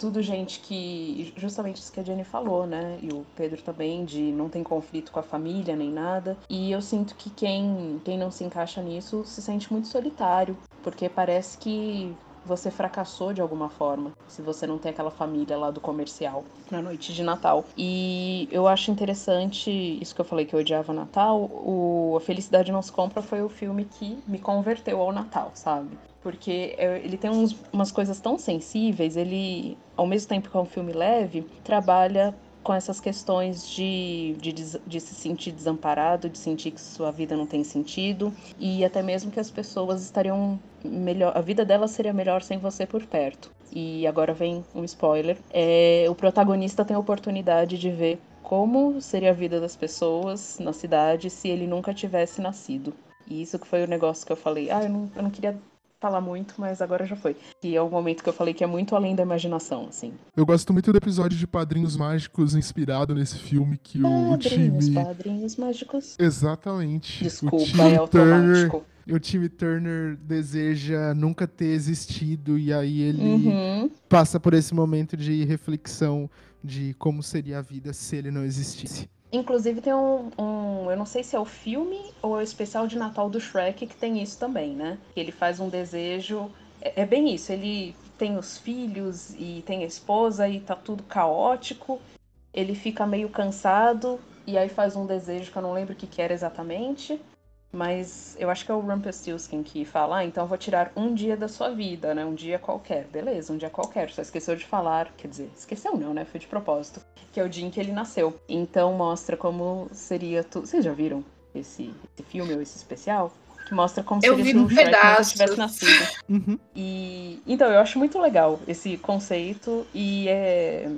tudo gente que. Justamente isso que a Jenny falou, né? E o Pedro também, de não tem conflito com a família nem nada. E eu sinto que quem, quem não se encaixa nisso se sente muito solitário, porque parece que você fracassou de alguma forma, se você não tem aquela família lá do comercial na noite de Natal. E eu acho interessante isso que eu falei que eu odiava Natal. O A Felicidade Não Se Compra foi o filme que me converteu ao Natal, sabe? Porque é, ele tem uns, umas coisas tão sensíveis, ele, ao mesmo tempo que é um filme leve, trabalha com essas questões de, de, de, se sentir desamparado, de sentir que sua vida não tem sentido e até mesmo que as pessoas estariam melhor, a vida delas seria melhor sem você por perto. E agora vem um spoiler: é, o protagonista tem a oportunidade de ver como seria a vida das pessoas na cidade se ele nunca tivesse nascido. E isso que foi o negócio que eu falei. Ah, eu não, eu não queria falar muito, mas agora já foi. Que é o momento que eu falei que é muito além da imaginação, assim. Eu gosto muito do episódio de Padrinhos Mágicos inspirado nesse filme que o, time. Padrinhos Mágicos. Exatamente. Desculpa, é automático. Turner, o time Turner deseja nunca ter existido e aí ele uhum. passa por esse momento de reflexão de como seria a vida se ele não existisse. Inclusive tem um, um, Eu não sei se é o filme ou é o especial de Natal do Shrek que tem isso também, né? Ele faz um desejo. É, é bem isso, ele tem os filhos e tem a esposa e tá tudo caótico. Ele fica meio cansado e aí faz um desejo que eu não lembro o que, que era exatamente. Mas eu acho que é o Rumpelstiltskin que fala, ah, então vou tirar um dia da sua vida, né? Um dia qualquer. Beleza, um dia qualquer. Só esqueceu de falar, quer dizer, esqueceu não, né? Foi de propósito. Que é o dia em que ele nasceu. Então mostra como seria tudo. Vocês já viram esse, esse filme ou esse especial? Que mostra como eu seria se o Shrek tivesse nascido. Uhum. E então eu acho muito legal esse conceito e é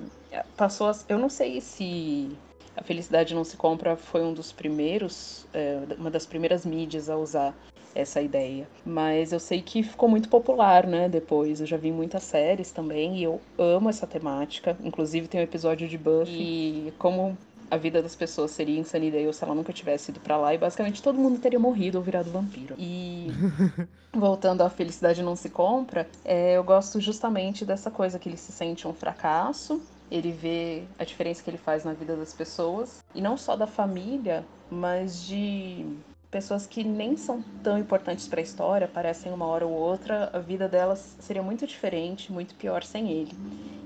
passou a... eu não sei se a Felicidade Não Se Compra foi um dos primeiros, é, uma das primeiras mídias a usar essa ideia. Mas eu sei que ficou muito popular, né? Depois eu já vi muitas séries também e eu amo essa temática. Inclusive tem um episódio de Buffy e como a vida das pessoas seria em Sunnydale se ela nunca tivesse ido para lá e basicamente todo mundo teria morrido ou virado vampiro. E voltando à felicidade não se compra, é, eu gosto justamente dessa coisa que ele se sente um fracasso ele vê a diferença que ele faz na vida das pessoas, e não só da família, mas de pessoas que nem são tão importantes para a história, aparecem uma hora ou outra, a vida delas seria muito diferente, muito pior sem ele.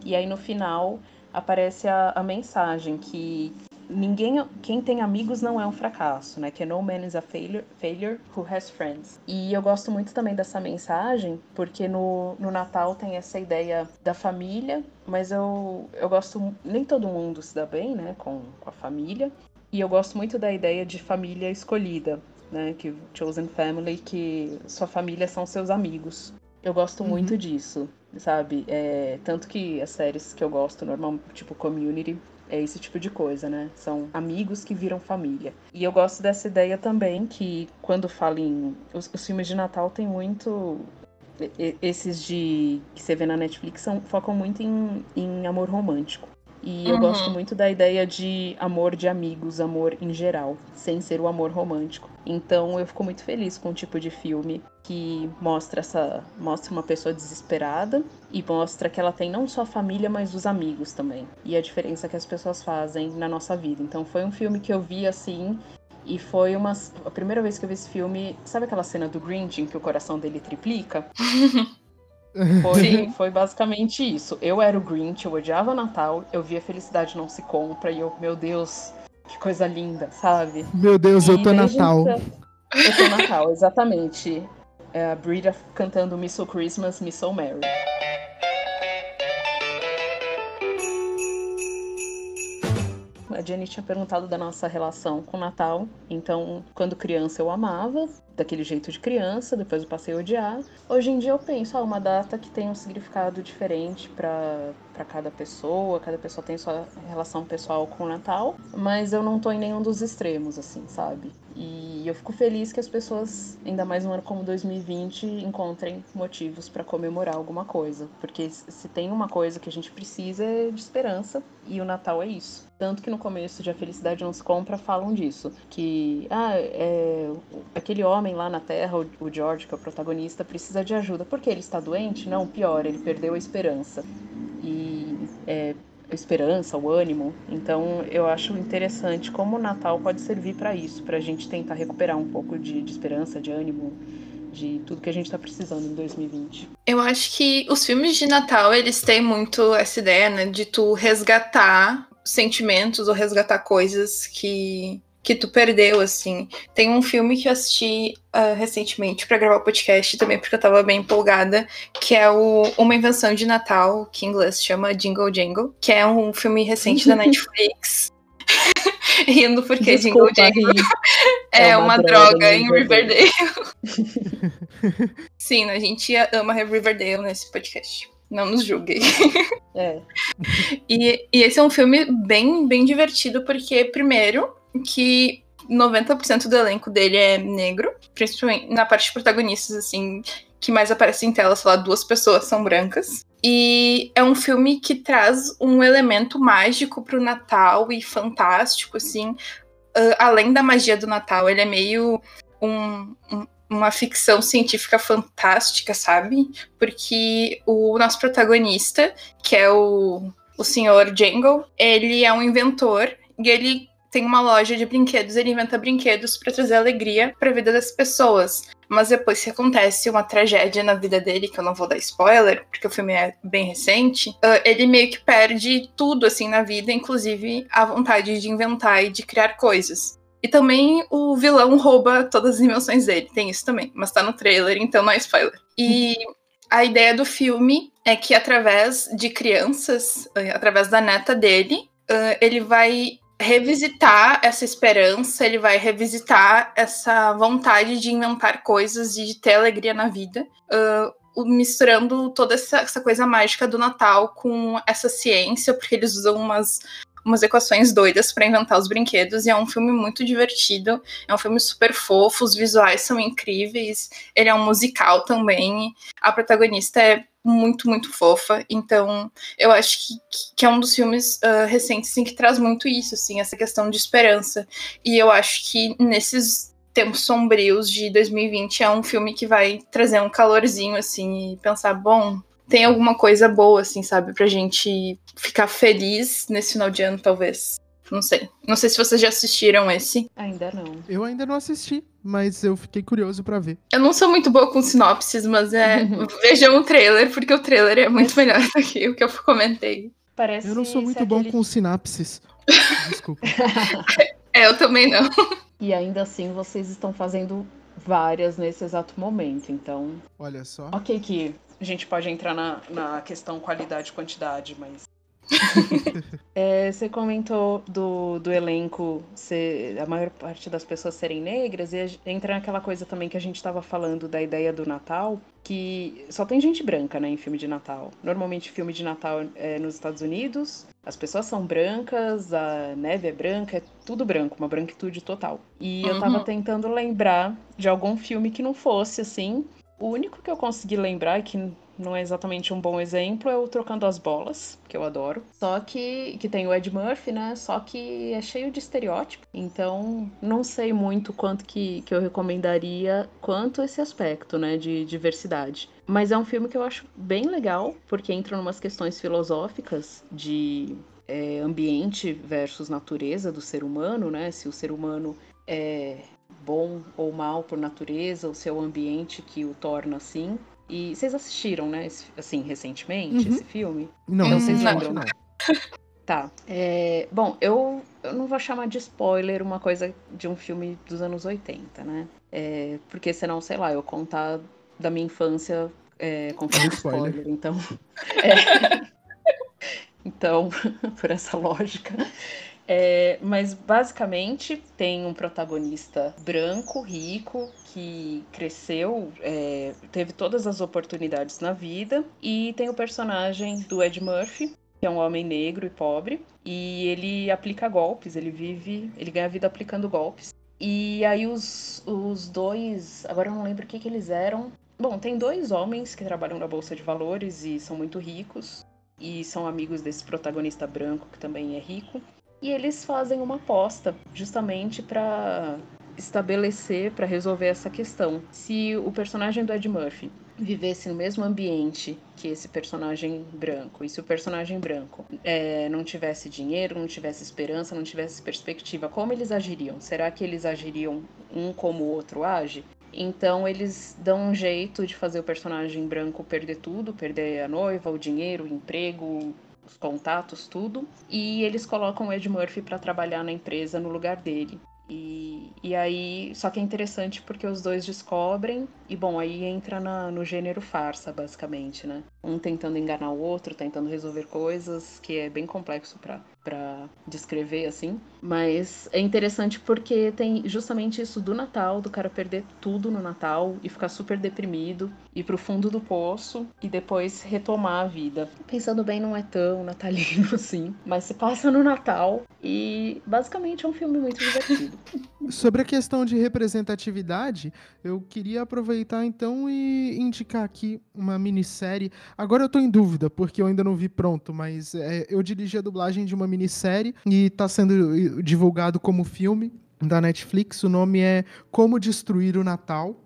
E aí no final aparece a, a mensagem que ninguém, quem tem amigos não é um fracasso, né? Que no man is a failure, failure who has friends. E eu gosto muito também dessa mensagem, porque no, no Natal tem essa ideia da família, mas eu, eu gosto, nem todo mundo se dá bem, né, com, com a família. E eu gosto muito da ideia de família escolhida, né, que chosen family, que sua família são seus amigos. Eu gosto uhum. muito disso, sabe? É, tanto que as séries que eu gosto, normal, tipo Community, é esse tipo de coisa, né? São amigos que viram família. E eu gosto dessa ideia também que quando falo em. Os, os filmes de Natal tem muito. Esses de que você vê na Netflix são, focam muito em, em amor romântico. E eu gosto uhum. muito da ideia de amor de amigos, amor em geral, sem ser o amor romântico. Então eu fico muito feliz com o tipo de filme que mostra essa mostra uma pessoa desesperada e mostra que ela tem não só a família, mas os amigos também. E a diferença que as pessoas fazem na nossa vida. Então foi um filme que eu vi assim e foi uma a primeira vez que eu vi esse filme, sabe aquela cena do Grinch em que o coração dele triplica? Foi, foi basicamente isso. Eu era o Grinch, eu odiava Natal, eu via Felicidade Não Se Compra e eu, meu Deus, que coisa linda, sabe? Meu Deus, e eu tô Natal. Então, eu tô Natal, exatamente. É a Brita cantando Miss So Christmas, Miss So Mary. A Jenny tinha perguntado da nossa relação com o Natal. Então, quando criança eu amava, daquele jeito de criança, depois eu passei a odiar. Hoje em dia eu penso, ah, uma data que tem um significado diferente para cada pessoa, cada pessoa tem sua relação pessoal com o Natal, mas eu não tô em nenhum dos extremos, assim, sabe? E eu fico feliz que as pessoas, ainda mais um ano como 2020, encontrem motivos para comemorar alguma coisa, porque se tem uma coisa que a gente precisa é de esperança, e o Natal é isso. Tanto que no começo de A Felicidade Não Se Compra falam disso, que ah, é, aquele homem homem lá na Terra, o George, que é o protagonista, precisa de ajuda. Porque ele está doente? Não, pior, ele perdeu a esperança. E é, a esperança, o ânimo. Então eu acho interessante como o Natal pode servir para isso, para a gente tentar recuperar um pouco de, de esperança, de ânimo, de tudo que a gente está precisando em 2020. Eu acho que os filmes de Natal, eles têm muito essa ideia, né, de tu resgatar sentimentos ou resgatar coisas que que tu perdeu, assim. Tem um filme que eu assisti uh, recentemente para gravar o podcast também, porque eu tava bem empolgada, que é o Uma Invenção de Natal, que em inglês chama Jingle Jangle, que é um filme recente da Netflix. Rindo porque Desculpa, Jingle Jangle é, é, uma, uma droga, droga em Riverdale. Sim, a gente ama Riverdale nesse podcast. Não nos julguem. É. E, e esse é um filme bem, bem divertido, porque, primeiro, que 90% do elenco dele é negro, principalmente na parte de protagonistas, assim, que mais aparece em tela, sei lá, duas pessoas são brancas. E é um filme que traz um elemento mágico pro Natal e fantástico, assim. Uh, além da magia do Natal, ele é meio um, um, uma ficção científica fantástica, sabe? Porque o nosso protagonista, que é o, o senhor Jangle, ele é um inventor e ele tem uma loja de brinquedos, ele inventa brinquedos para trazer alegria para a vida das pessoas. Mas depois que acontece uma tragédia na vida dele, que eu não vou dar spoiler, porque o filme é bem recente, uh, ele meio que perde tudo assim na vida, inclusive a vontade de inventar e de criar coisas. E também o vilão rouba todas as invenções dele, tem isso também, mas tá no trailer, então não é spoiler. E a ideia do filme é que através de crianças, através da neta dele, uh, ele vai revisitar essa esperança, ele vai revisitar essa vontade de inventar coisas e de ter alegria na vida, uh, misturando toda essa, essa, coisa mágica do Natal com essa ciência, porque eles usam umas, umas equações doidas para inventar os brinquedos, e é um filme muito divertido, é um filme super fofo, os visuais são incríveis, ele é um musical também, a protagonista é muito, muito fofa. Então, eu acho que, que é um dos filmes uh, recentes assim, que traz muito isso, assim, essa questão de esperança. E eu acho que nesses tempos sombrios de 2020 é um filme que vai trazer um calorzinho, assim, e pensar, bom, tem alguma coisa boa, assim, sabe, pra gente ficar feliz nesse final de ano, talvez. Não sei. Não sei se vocês já assistiram esse. Ainda não. Eu ainda não assisti, mas eu fiquei curioso para ver. Eu não sou muito boa com sinopses, mas é. vejam o trailer, porque o trailer é muito melhor do que o que eu comentei. Parece eu não sou muito bom aquele... com sinapses. Desculpa. é, eu também não. E ainda assim vocês estão fazendo várias nesse exato momento, então. Olha só. Ok, que a gente pode entrar na, na questão qualidade e quantidade, mas é, você comentou do, do elenco ser, a maior parte das pessoas serem negras, e entra naquela coisa também que a gente estava falando da ideia do Natal, que só tem gente branca, né, em filme de Natal. Normalmente filme de Natal é nos Estados Unidos, as pessoas são brancas, a neve é branca, é tudo branco, uma branquitude total. E uhum. eu tava tentando lembrar de algum filme que não fosse assim. O único que eu consegui lembrar, que não é exatamente um bom exemplo, é o Trocando as Bolas, que eu adoro. Só que, que tem o Ed Murphy, né? Só que é cheio de estereótipo. Então, não sei muito quanto que, que eu recomendaria quanto esse aspecto, né? De diversidade. Mas é um filme que eu acho bem legal, porque entra em umas questões filosóficas de é, ambiente versus natureza do ser humano, né? Se o ser humano é bom ou mal por natureza, é o ambiente que o torna assim. E vocês assistiram, né, esse, assim, recentemente, uhum. esse filme? Não, então, vocês lembram? Não. Tá. É, bom, eu, eu não vou chamar de spoiler uma coisa de um filme dos anos 80, né? É, porque senão, sei lá, eu contar da minha infância é, contar um spoiler. spoiler. Então. É, então, por essa lógica. É, mas basicamente tem um protagonista branco, rico, que cresceu, é, teve todas as oportunidades na vida, e tem o personagem do Ed Murphy, que é um homem negro e pobre, e ele aplica golpes, ele vive, ele ganha vida aplicando golpes. E aí os, os dois, agora eu não lembro o que, que eles eram. Bom, tem dois homens que trabalham na Bolsa de Valores e são muito ricos, e são amigos desse protagonista branco que também é rico. E eles fazem uma aposta justamente para estabelecer, para resolver essa questão. Se o personagem do Ed Murphy vivesse no mesmo ambiente que esse personagem branco, e se o personagem branco é, não tivesse dinheiro, não tivesse esperança, não tivesse perspectiva, como eles agiriam? Será que eles agiriam um como o outro age? Então eles dão um jeito de fazer o personagem branco perder tudo, perder a noiva, o dinheiro, o emprego, os contatos, tudo. E eles colocam o Ed Murphy para trabalhar na empresa no lugar dele. E, e aí, só que é interessante porque os dois descobrem, e bom, aí entra na, no gênero farsa, basicamente, né? Um tentando enganar o outro, tentando resolver coisas, que é bem complexo para para descrever assim, mas é interessante porque tem justamente isso do Natal, do cara perder tudo no Natal e ficar super deprimido, ir pro fundo do poço e depois retomar a vida. Pensando bem, não é tão natalino assim, mas se passa no Natal e basicamente é um filme muito divertido. Sobre a questão de representatividade, eu queria aproveitar então e indicar aqui uma minissérie. Agora eu tô em dúvida, porque eu ainda não vi pronto, mas é, eu dirigi a dublagem de uma minissérie e está sendo divulgado como filme da Netflix. O nome é Como Destruir o Natal.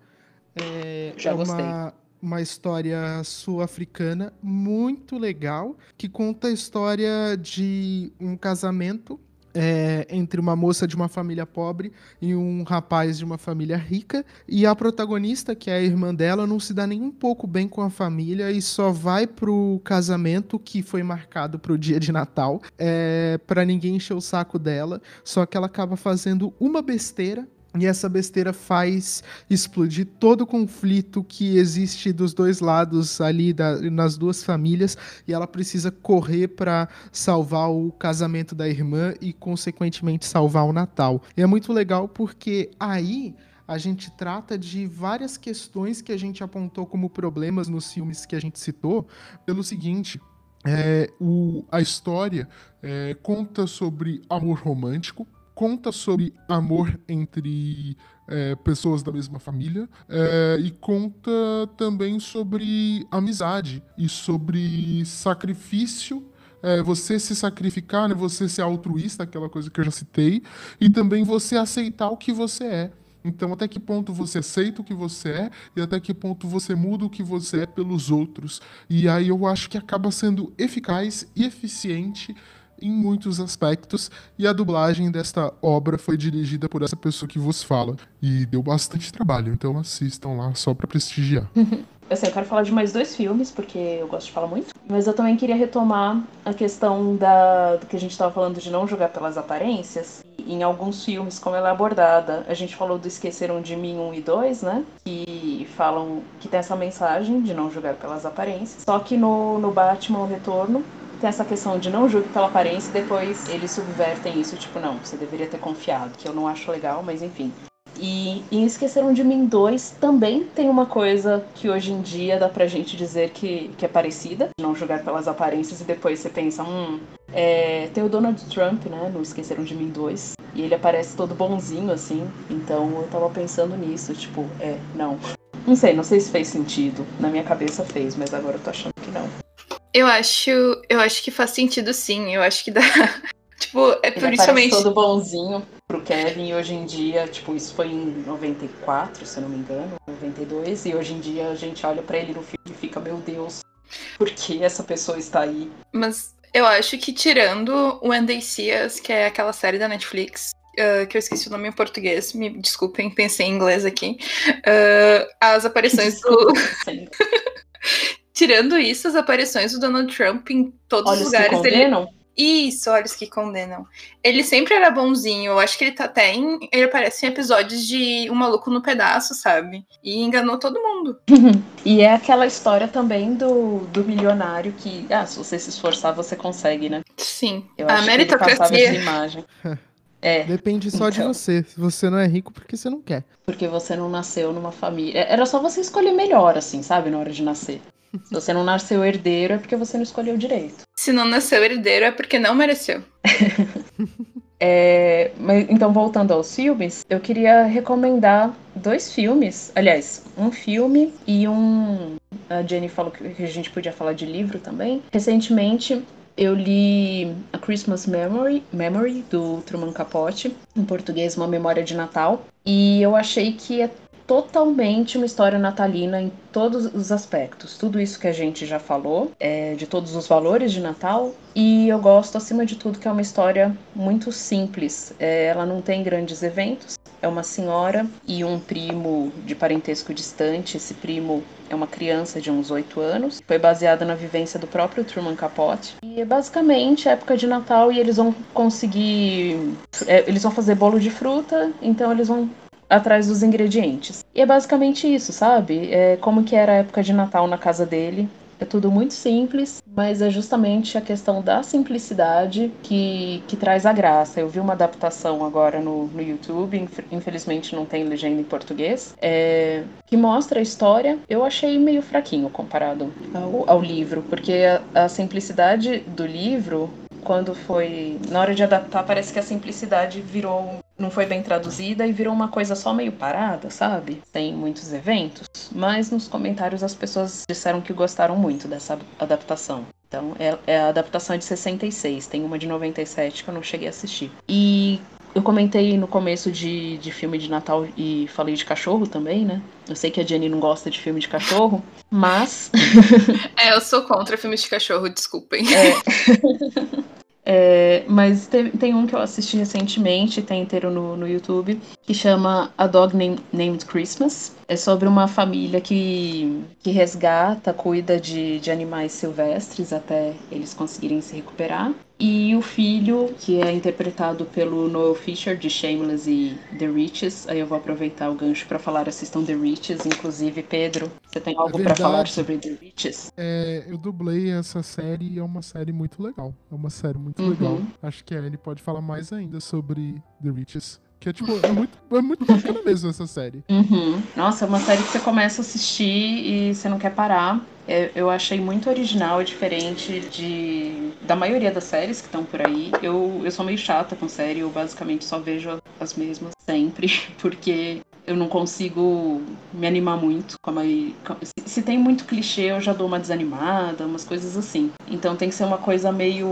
É, Já é gostei. Uma, uma história sul-africana muito legal que conta a história de um casamento é, entre uma moça de uma família pobre e um rapaz de uma família rica. E a protagonista, que é a irmã dela, não se dá nem um pouco bem com a família e só vai pro casamento que foi marcado pro dia de Natal é, para ninguém encher o saco dela. Só que ela acaba fazendo uma besteira e essa besteira faz explodir todo o conflito que existe dos dois lados ali, da, nas duas famílias, e ela precisa correr para salvar o casamento da irmã e, consequentemente, salvar o Natal. E é muito legal porque aí a gente trata de várias questões que a gente apontou como problemas nos filmes que a gente citou, pelo seguinte. É, o, a história é, conta sobre amor romântico, conta sobre amor entre é, pessoas da mesma família é, e conta também sobre amizade e sobre sacrifício é, você se sacrificar, né, você ser altruísta, aquela coisa que eu já citei, e também você aceitar o que você é. Então, até que ponto você aceita o que você é e até que ponto você muda o que você é pelos outros. E aí eu acho que acaba sendo eficaz e eficiente em muitos aspectos, e a dublagem desta obra foi dirigida por essa pessoa que vos fala. E deu bastante trabalho, então assistam lá só para prestigiar. Eu quero falar de mais dois filmes, porque eu gosto de falar muito. Mas eu também queria retomar a questão da, do que a gente estava falando de não julgar pelas aparências. Em alguns filmes, como ela é abordada, a gente falou do Esqueceram de Mim 1 e 2, né? Que falam que tem essa mensagem de não julgar pelas aparências. Só que no, no Batman Retorno, tem essa questão de não julgue pela aparência e depois eles subvertem isso, tipo, não, você deveria ter confiado, que eu não acho legal, mas enfim. E em Esqueceram de Mim 2 também tem uma coisa que hoje em dia dá pra gente dizer que, que é parecida, não julgar pelas aparências e depois você pensa, hum. É, tem o Donald Trump, né, no Esqueceram de Mim 2, e ele aparece todo bonzinho assim, então eu tava pensando nisso, tipo, é, não. Não sei, não sei se fez sentido. Na minha cabeça fez, mas agora eu tô achando que não. Eu acho, eu acho que faz sentido sim. Eu acho que dá. tipo, é Ele principalmente. todo bonzinho pro Kevin e hoje em dia, tipo, isso foi em 94, se eu não me engano, 92, e hoje em dia a gente olha pra ele no filme e fica, meu Deus, por que essa pessoa está aí? Mas eu acho que tirando o When They See Us, que é aquela série da Netflix, uh, que eu esqueci o nome em português, me desculpem, pensei em inglês aqui. Uh, as aparições do. Tirando isso, as aparições do Donald Trump em todos Olha os que lugares dele. condenam. Isso, olhos que condenam. Ele sempre era bonzinho. Eu acho que ele tá até em. Ele aparece em episódios de Um Maluco no Pedaço, sabe? E enganou todo mundo. E é aquela história também do, do milionário que, ah, se você se esforçar, você consegue, né? Sim. Eu a acho que ele passava essa meritocracia. imagem. É, Depende só de Então. você. Se você não é rico, porque você não quer. porque você não nasceu numa família. Era só você escolher melhor, assim, sabe, na hora de nascer. Se você não nasceu herdeiro, é porque você não escolheu direito. Se não nasceu herdeiro é porque não mereceu. É, mas, então, voltando aos filmes, eu queria recomendar dois filmes. Aliás, um filme e um. A Jenny falou que a gente podia falar de livro também. Recentemente. Eu li A Christmas Memory, Memory do Truman Capote, em português Uma Memória de Natal, e eu achei que é totalmente uma história natalina em todos os aspectos. Tudo isso que a gente já falou, é, de todos os valores de Natal. E eu gosto, acima de tudo, que é uma história muito simples. É, ela não tem grandes eventos. É uma senhora e um primo de parentesco distante. Esse primo é uma criança de uns oito anos. Foi baseada na vivência do próprio Truman Capote. E é basicamente época de Natal e eles vão conseguir. é, eles vão fazer bolo de fruta, então eles vão atrás dos ingredientes. E é basicamente isso, sabe? É como que era a época de Natal na casa dele. É tudo muito simples, mas é justamente a questão da simplicidade que, que traz a graça. Eu vi uma adaptação agora no, no YouTube, inf- infelizmente não tem legenda em português, é, que mostra a história. Eu achei meio fraquinho comparado ao, ao livro, porque a, a simplicidade do livro, quando foi. Na hora de adaptar, parece que a simplicidade virou não foi bem traduzida e virou uma coisa só meio parada, sabe? Tem muitos eventos, mas nos comentários as pessoas disseram que gostaram muito dessa adaptação. Então, é, é a adaptação de 66, tem uma de 97 que eu não cheguei a assistir. E eu comentei no começo de, de filme de Natal e falei de cachorro também, né? Eu sei que a Jenny não gosta de filme de cachorro, mas É, eu sou contra filmes de cachorro, desculpem. É, mas tem, tem um que eu assisti recentemente, tem inteiro no, no YouTube, que chama A Dog Name- Named Christmas. É sobre uma família que, que resgata, cuida de, de animais silvestres até eles conseguirem se recuperar. E o filho, que é interpretado pelo Noel Fisher, de Shameless e The Riches. Aí eu vou aproveitar o gancho para falar, assistam The Riches. Inclusive, Pedro, você tem algo para verdade. falar sobre The Riches? É, eu dublei essa série e é uma série muito legal. É uma série muito Uhum. legal. Acho que a Anne pode falar mais ainda sobre The Riches. Que é tipo, é muito, é muito bacana mesmo essa série. Uhum. Nossa, é uma série que você começa a assistir e você não quer parar. É, Eu achei muito original e diferente de da maioria das séries que estão por aí. Eu, eu sou meio chata com série, eu basicamente só vejo as mesmas sempre, porque eu não consigo me animar muito. Se tem muito clichê, eu já dou uma desanimada, umas coisas assim. Então tem que ser uma coisa meio.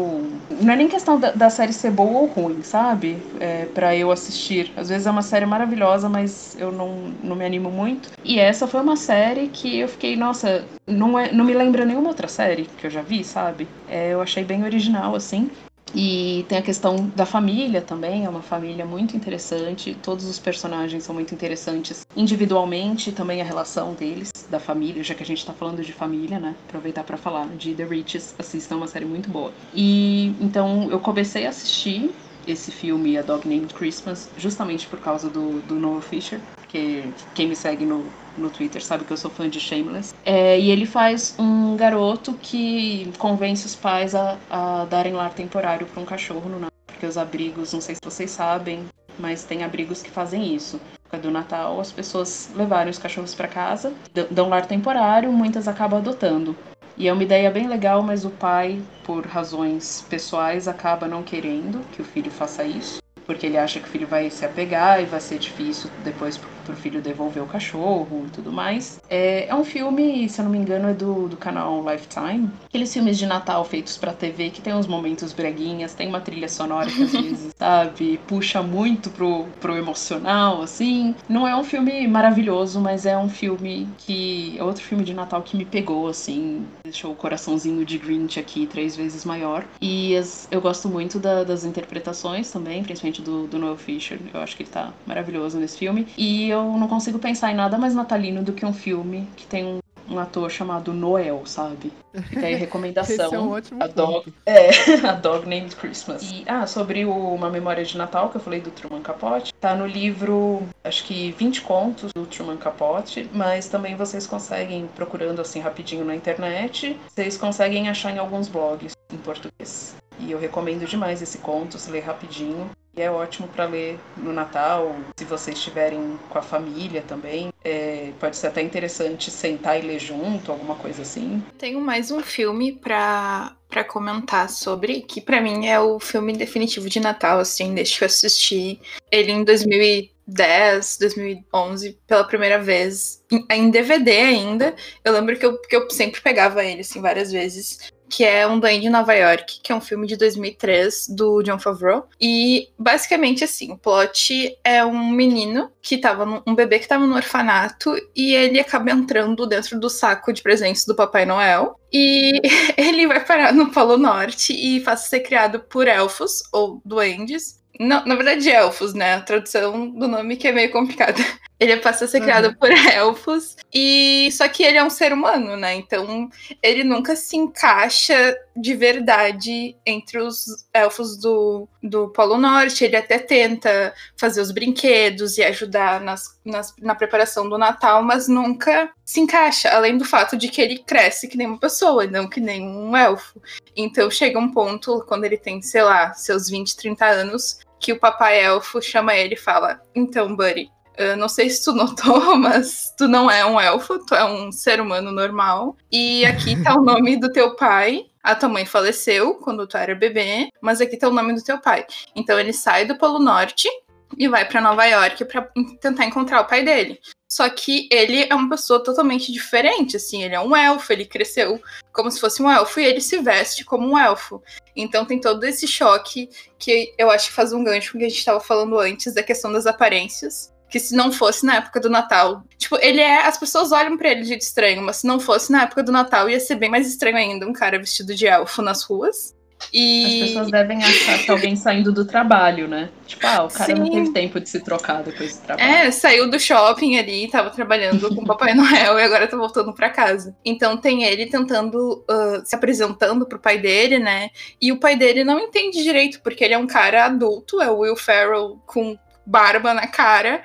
Não é nem questão da, da série ser boa ou ruim, sabe? É, para eu assistir. Às vezes é uma série maravilhosa, mas eu não, não me animo muito. E essa foi uma série que eu fiquei, nossa, não, é, não me lembra nenhuma outra série que eu já vi, sabe? É, eu achei bem original, assim. E tem a questão da família também, é uma família muito interessante. Todos os personagens são muito interessantes individualmente, também a relação deles, da família, já que a gente tá falando de família, né? Aproveitar para falar de The Riches, assistam, é uma série muito boa. E então eu comecei a assistir esse filme, A Dog Named Christmas, justamente por causa do, do Noah Fisher, que quem me segue no, no Twitter sabe que eu sou fã de Shameless. É, e ele faz um garoto que convence os pais a, a darem lar temporário para um cachorro no Natal, porque os abrigos, não sei se vocês sabem, mas tem abrigos que fazem isso. do Natal, as pessoas levarem os cachorros para casa, dão lar temporário, muitas acabam adotando. E é uma ideia bem legal, mas o pai, por razões pessoais, acaba não querendo que o filho faça isso porque ele acha que o filho vai se apegar e vai ser difícil depois pro filho devolver o cachorro e tudo mais. É, é um filme, se eu não me engano, é do, do canal Lifetime. Aqueles filmes de Natal feitos pra TV que tem uns momentos breguinhas, tem uma trilha sonora que às vezes, sabe, puxa muito pro, pro emocional, assim. Não é um filme maravilhoso, mas é um filme que. É outro filme de Natal que me pegou, assim. Deixou o coraçãozinho de Grinch aqui três vezes maior. E as, eu gosto muito da, das interpretações também, principalmente do, do Noel Fisher. Eu acho que ele tá maravilhoso nesse filme. E eu não consigo pensar em nada mais natalino do que um filme que tem um um ator chamado Noel, sabe? Fica aí a recomendação. Esse é um ótimo a dog, é, a Dog Named Christmas. E, ah, sobre o Uma Memória de Natal, que eu falei do Truman Capote, tá no livro, acho que 20 contos do Truman Capote, mas também vocês conseguem, procurando assim rapidinho na internet, vocês conseguem achar em alguns blogs em português. E eu recomendo demais esse conto, se ler rapidinho. E é ótimo para ler no Natal, se vocês estiverem com a família também. É, pode ser até interessante sentar e ler junto, alguma coisa assim. Tenho mais um filme para para comentar sobre, que para mim é o filme definitivo de Natal, assim, desde que eu assisti ele em 2010, 2011, pela primeira vez, em, em DVD ainda. Eu lembro que eu, que eu sempre pegava ele, assim, várias vezes que é Um Duende em Nova York, que é um filme de 2003 do John Favreau. E basicamente assim, o plot é um menino que tava um bebê que tava no orfanato e ele acaba entrando dentro do saco de presentes do Papai Noel. E ele vai parar no Polo Norte e faz ser criado por elfos ou duendes. Não, na verdade, elfos, né? A tradução do nome que é meio complicada. Ele passa a ser criado uhum. por elfos, e só que ele é um ser humano, né? Então ele nunca se encaixa de verdade entre os elfos do, do Polo Norte. Ele até tenta fazer os brinquedos e ajudar nas, nas, na preparação do Natal, mas nunca se encaixa, além do fato de que ele cresce que nem uma pessoa, não que nem um elfo. Então chega um ponto, quando ele tem, sei lá, seus 20, 30 anos, que o papai elfo chama ele e fala: Então, Buddy, eu não sei se tu notou, mas tu não é um elfo, tu é um ser humano normal. E aqui tá o nome do teu pai. A tua mãe faleceu quando tu era bebê, mas aqui tá o nome do teu pai. Então ele sai do Polo Norte e vai para Nova York para tentar encontrar o pai dele. Só que ele é uma pessoa totalmente diferente, assim, ele é um elfo, ele cresceu como se fosse um elfo e ele se veste como um elfo. Então tem todo esse choque que eu acho que faz um gancho com o que a gente estava falando antes da questão das aparências. Que se não fosse na época do Natal. Tipo, ele é. As pessoas olham para ele de estranho, mas se não fosse na época do Natal, ia ser bem mais estranho ainda um cara vestido de elfo nas ruas. E... As pessoas devem achar que alguém saindo do trabalho, né? Tipo, ah, o cara Sim. não teve tempo de se trocar depois do trabalho. É, saiu do shopping ali, tava trabalhando com o Papai Noel e agora tá voltando para casa. Então tem ele tentando, uh, se apresentando pro pai dele, né? E o pai dele não entende direito, porque ele é um cara adulto, é o Will Ferrell com barba na cara,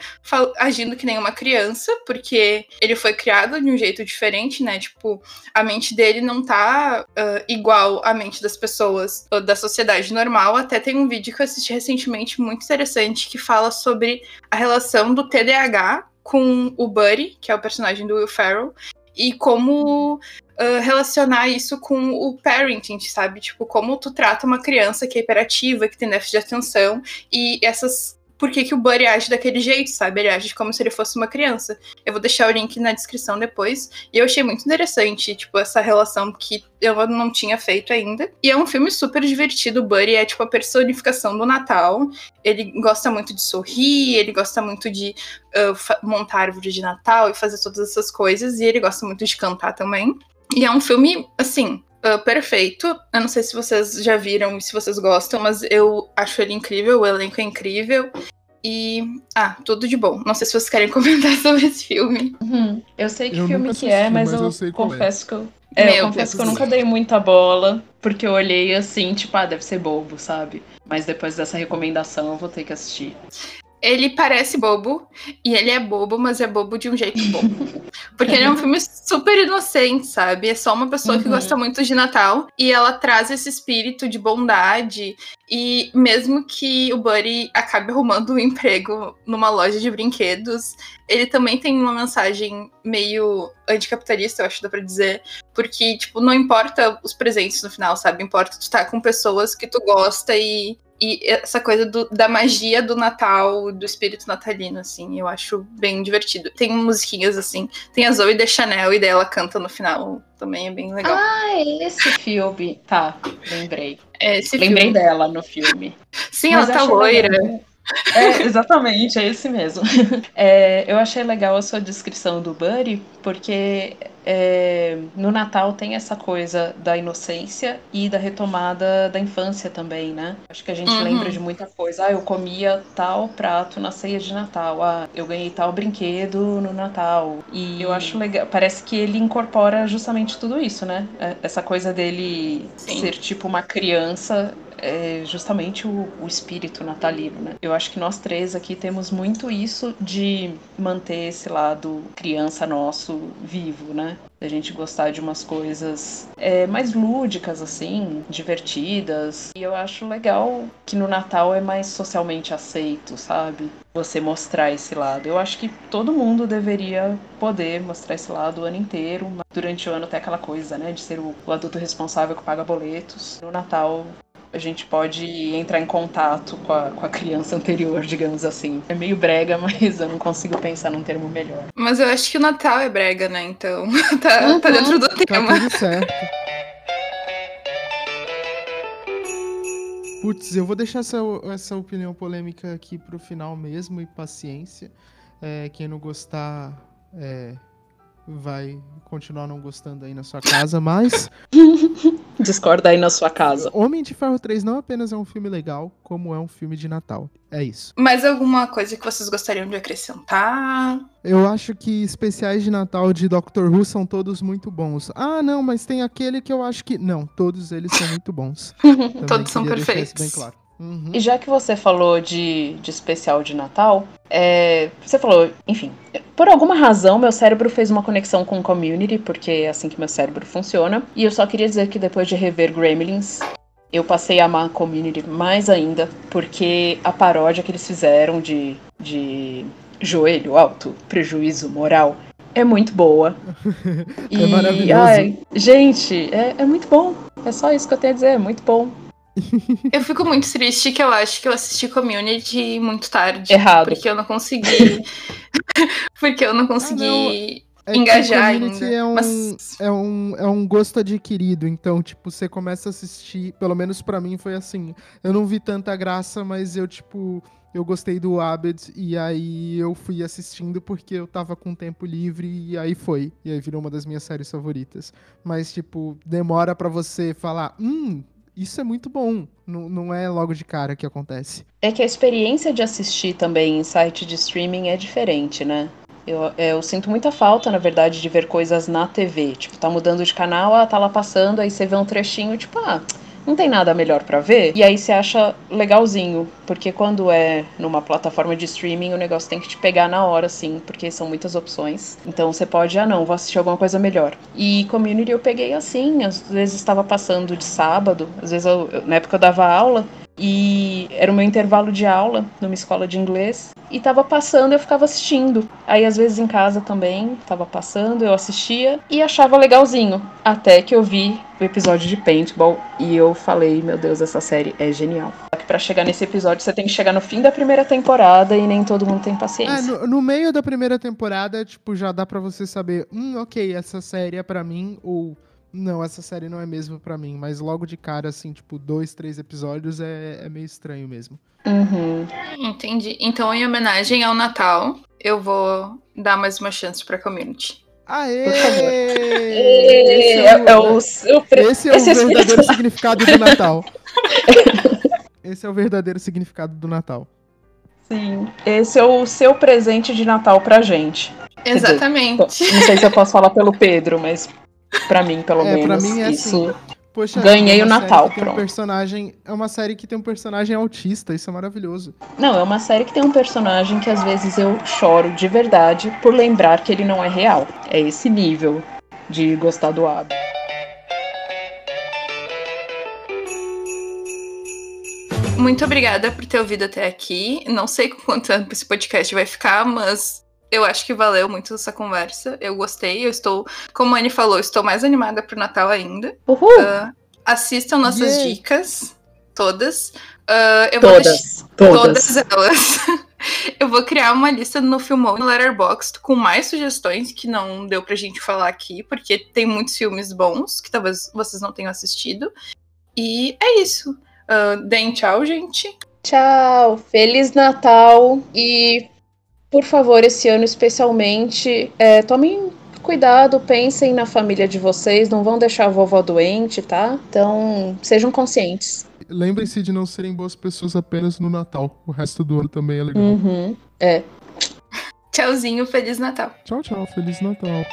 agindo que nem uma criança, porque ele foi criado de um jeito diferente, né? Tipo, a mente dele não tá uh, igual à mente das pessoas da sociedade normal. Até tem um vídeo que eu assisti recentemente muito interessante que fala sobre a relação do TDAH com o Buddy, que é o personagem do Will Ferrell, e como uh, relacionar isso com o parenting, sabe? Tipo, como tu trata uma criança que é hiperativa, que tem déficit de atenção, e essas por que, que o Buddy age daquele jeito, sabe? Ele age como se ele fosse uma criança. Eu vou deixar o link na descrição depois. E eu achei muito interessante, tipo, essa relação que eu não tinha feito ainda. E é um filme super divertido. O Buddy é, tipo, a personificação do Natal. Ele gosta muito de sorrir, ele gosta muito de uh, montar árvore de Natal e fazer todas essas coisas. E ele gosta muito de cantar também. E é um filme, assim, Uh, perfeito. Eu não sei se vocês já viram e se vocês gostam, mas eu acho ele incrível, o elenco é incrível. E. Ah, tudo de bom. Não sei se vocês querem comentar sobre esse filme. Uhum. Eu sei que eu filme que é, mas, mas eu, eu é. confesso é. que eu. É, eu confesso que eu nunca dei muita bola, porque eu olhei assim, tipo, ah, deve ser bobo, sabe? Mas depois dessa recomendação eu vou ter que assistir. Ele parece bobo, e ele é bobo, mas é bobo de um jeito bobo. Porque ele é um filme super inocente, sabe? É só uma pessoa que Uhum. gosta muito de Natal e ela traz esse espírito de bondade. E mesmo que o Buddy acabe arrumando um emprego numa loja de brinquedos, ele também tem uma mensagem meio anticapitalista, eu acho que dá pra dizer. Porque, tipo, não importa os presentes no final, sabe? Importa tu estar com pessoas que tu gosta e, e essa coisa do- da magia do Natal, do espírito natalino, assim, eu acho bem divertido. Tem musiquinhas assim, tem a Zoe de Chanel e daí ela canta no final, também é bem legal. Ah, é esse filme. Tá, lembrei. é lembrei filme. dela no filme. Sim, Mas ela tá loira. legal. É, exatamente, é esse mesmo. É, eu achei legal a sua descrição do Buddy, porque é, no Natal tem essa coisa da inocência e da retomada da infância também, né? Acho que a gente Uhum. lembra de muita coisa. Ah, eu comia tal prato na ceia de Natal. Ah, eu ganhei tal brinquedo no Natal. E eu acho legal. Parece que ele incorpora justamente tudo isso, né? É, Essa coisa dele Sim. ser tipo uma criança é justamente o, o espírito natalino, né? Eu acho que nós três aqui temos muito isso de manter esse lado criança nosso vivo, né? A gente gostar de umas coisas é, mais lúdicas, assim, divertidas. E eu acho legal que no Natal é mais socialmente aceito, sabe? Você mostrar esse lado. Eu acho que todo mundo deveria poder mostrar esse lado o ano inteiro. Durante o ano tem aquela coisa, né? De ser o adulto responsável que paga boletos. No Natal a gente pode entrar em contato com a, com a criança anterior, digamos assim. É meio brega, mas eu não consigo pensar num termo melhor. Mas eu acho que o Natal é brega, né? Então tá, Uhum. tá dentro do Tá tema. tudo certo. Putz, eu vou deixar essa, essa opinião polêmica aqui pro final mesmo e paciência. É, quem não gostar é, vai continuar não gostando aí na sua casa, mas Discorda aí na sua casa. Homem de Ferro 3 não apenas é um filme legal, como é um filme de Natal. É isso. Mais alguma coisa que vocês gostariam de acrescentar? Eu acho que especiais de Natal de Doctor Who são todos muito bons. Ah, não, mas tem aquele que eu acho que. Não, todos eles são muito bons. Todos são perfeitos. bem claro. Uhum. E já que você falou de, de especial de Natal, é, você falou, enfim, por alguma razão meu cérebro fez uma conexão com Community, porque é assim que meu cérebro funciona. E eu só queria dizer que depois de rever Gremlins, eu passei a amar Community mais ainda, porque a paródia que eles fizeram de, de joelho alto, prejuízo moral, é muito boa. É maravilhoso. ai, gente, é, é muito bom. É só isso que eu tenho a dizer, é muito bom. Eu fico muito triste que eu acho que eu assisti Community muito tarde. Errado. Porque eu não consegui. porque eu não consegui É que engajar Community ainda. É um, Mas é, um, é um gosto adquirido, então, tipo, você começa a assistir, pelo menos pra mim foi assim. Eu não vi tanta graça, mas eu, tipo, eu gostei do Abed e aí eu fui assistindo porque eu tava com tempo livre e aí foi. E aí virou uma das minhas séries favoritas. Mas, tipo, demora pra você falar, hum, isso é muito bom. Não, não é logo de cara que acontece. É que a experiência de assistir também em site de streaming é diferente, né? Eu, eu sinto muita falta, na verdade, de ver coisas na TV. Tipo, tá mudando de canal, ah, tá lá passando, aí você vê um trechinho, tipo, ah, não tem nada melhor pra ver. E aí você acha legalzinho, porque quando é numa plataforma de streaming, o negócio tem que te pegar na hora, assim, porque são muitas opções. Então você pode, ah, não, vou assistir alguma coisa melhor. E Community eu peguei assim, às vezes estava passando de sábado, às vezes eu- na época eu dava aula, e era o meu intervalo de aula numa escola de inglês. E tava passando, eu ficava assistindo. Aí às vezes em casa também tava passando, eu assistia e achava legalzinho. Até que eu vi o episódio de Paintball e eu falei, meu Deus, essa série é genial. Só que pra chegar nesse episódio você tem que chegar no fim da primeira temporada e nem todo mundo tem Ah, paciência. no, no meio da primeira temporada, tipo, já dá pra você saber, hum, ok, essa série é pra mim, ou não, essa série não é mesmo pra mim. Mas logo de cara, assim, tipo, dois, três episódios é, é meio estranho mesmo. Uhum. entendi. Então, em homenagem ao Natal, eu vou dar mais uma chance pra Community. Aê! Esse É, é o, é o, pre- esse é o esse verdadeiro significado do Natal. Esse é o verdadeiro significado do Natal. Sim, esse é o seu presente de Natal pra gente. dizer, Exatamente. Não sei se eu posso falar pelo Pedro, mas pra mim, pelo É, pra menos, mim é isso. Poxa, Ganhei é o Natal, tem um pronto. personagem, é uma série que tem um personagem autista, isso é maravilhoso. Não, é uma série que tem um personagem que às vezes eu choro de verdade por lembrar que ele não é real. É esse nível de gostar do Abby. Muito obrigada por ter ouvido até aqui. Não sei quanto tempo esse podcast vai ficar, mas eu acho que valeu muito essa conversa. Eu gostei. Eu estou, como a Anne falou, estou mais animada pro Natal ainda. Uhul! Ah, assistam nossas Yay. dicas, todas. Ah, eu vou deixar todas, todas. todas elas. eu vou criar uma lista no Filmou no Letterboxd com mais sugestões que não deu pra gente falar aqui, porque tem muitos filmes bons que talvez vocês não tenham assistido. E é isso. Ah, deem tchau, gente. Tchau, Feliz Natal e, por favor, esse ano especialmente, é, tomem cuidado, pensem na família de vocês, não vão deixar a vovó doente, tá? Então, sejam conscientes. Lembrem-se de não serem boas pessoas apenas no Natal. O resto do ano também é legal. Uhum. É. Tchauzinho, Feliz Natal. Tchau, tchau. Feliz Natal.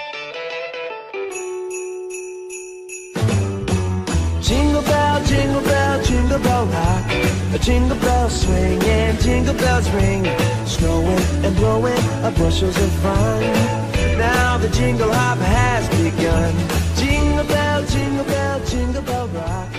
Jingle bell, jingle bell, jingle bell rock. A jingle bell swing and jingle bells ring. Snowing and blowing up bushels of fun. Now the jingle hop has begun. Jingle bell, jingle bell, jingle bell rock.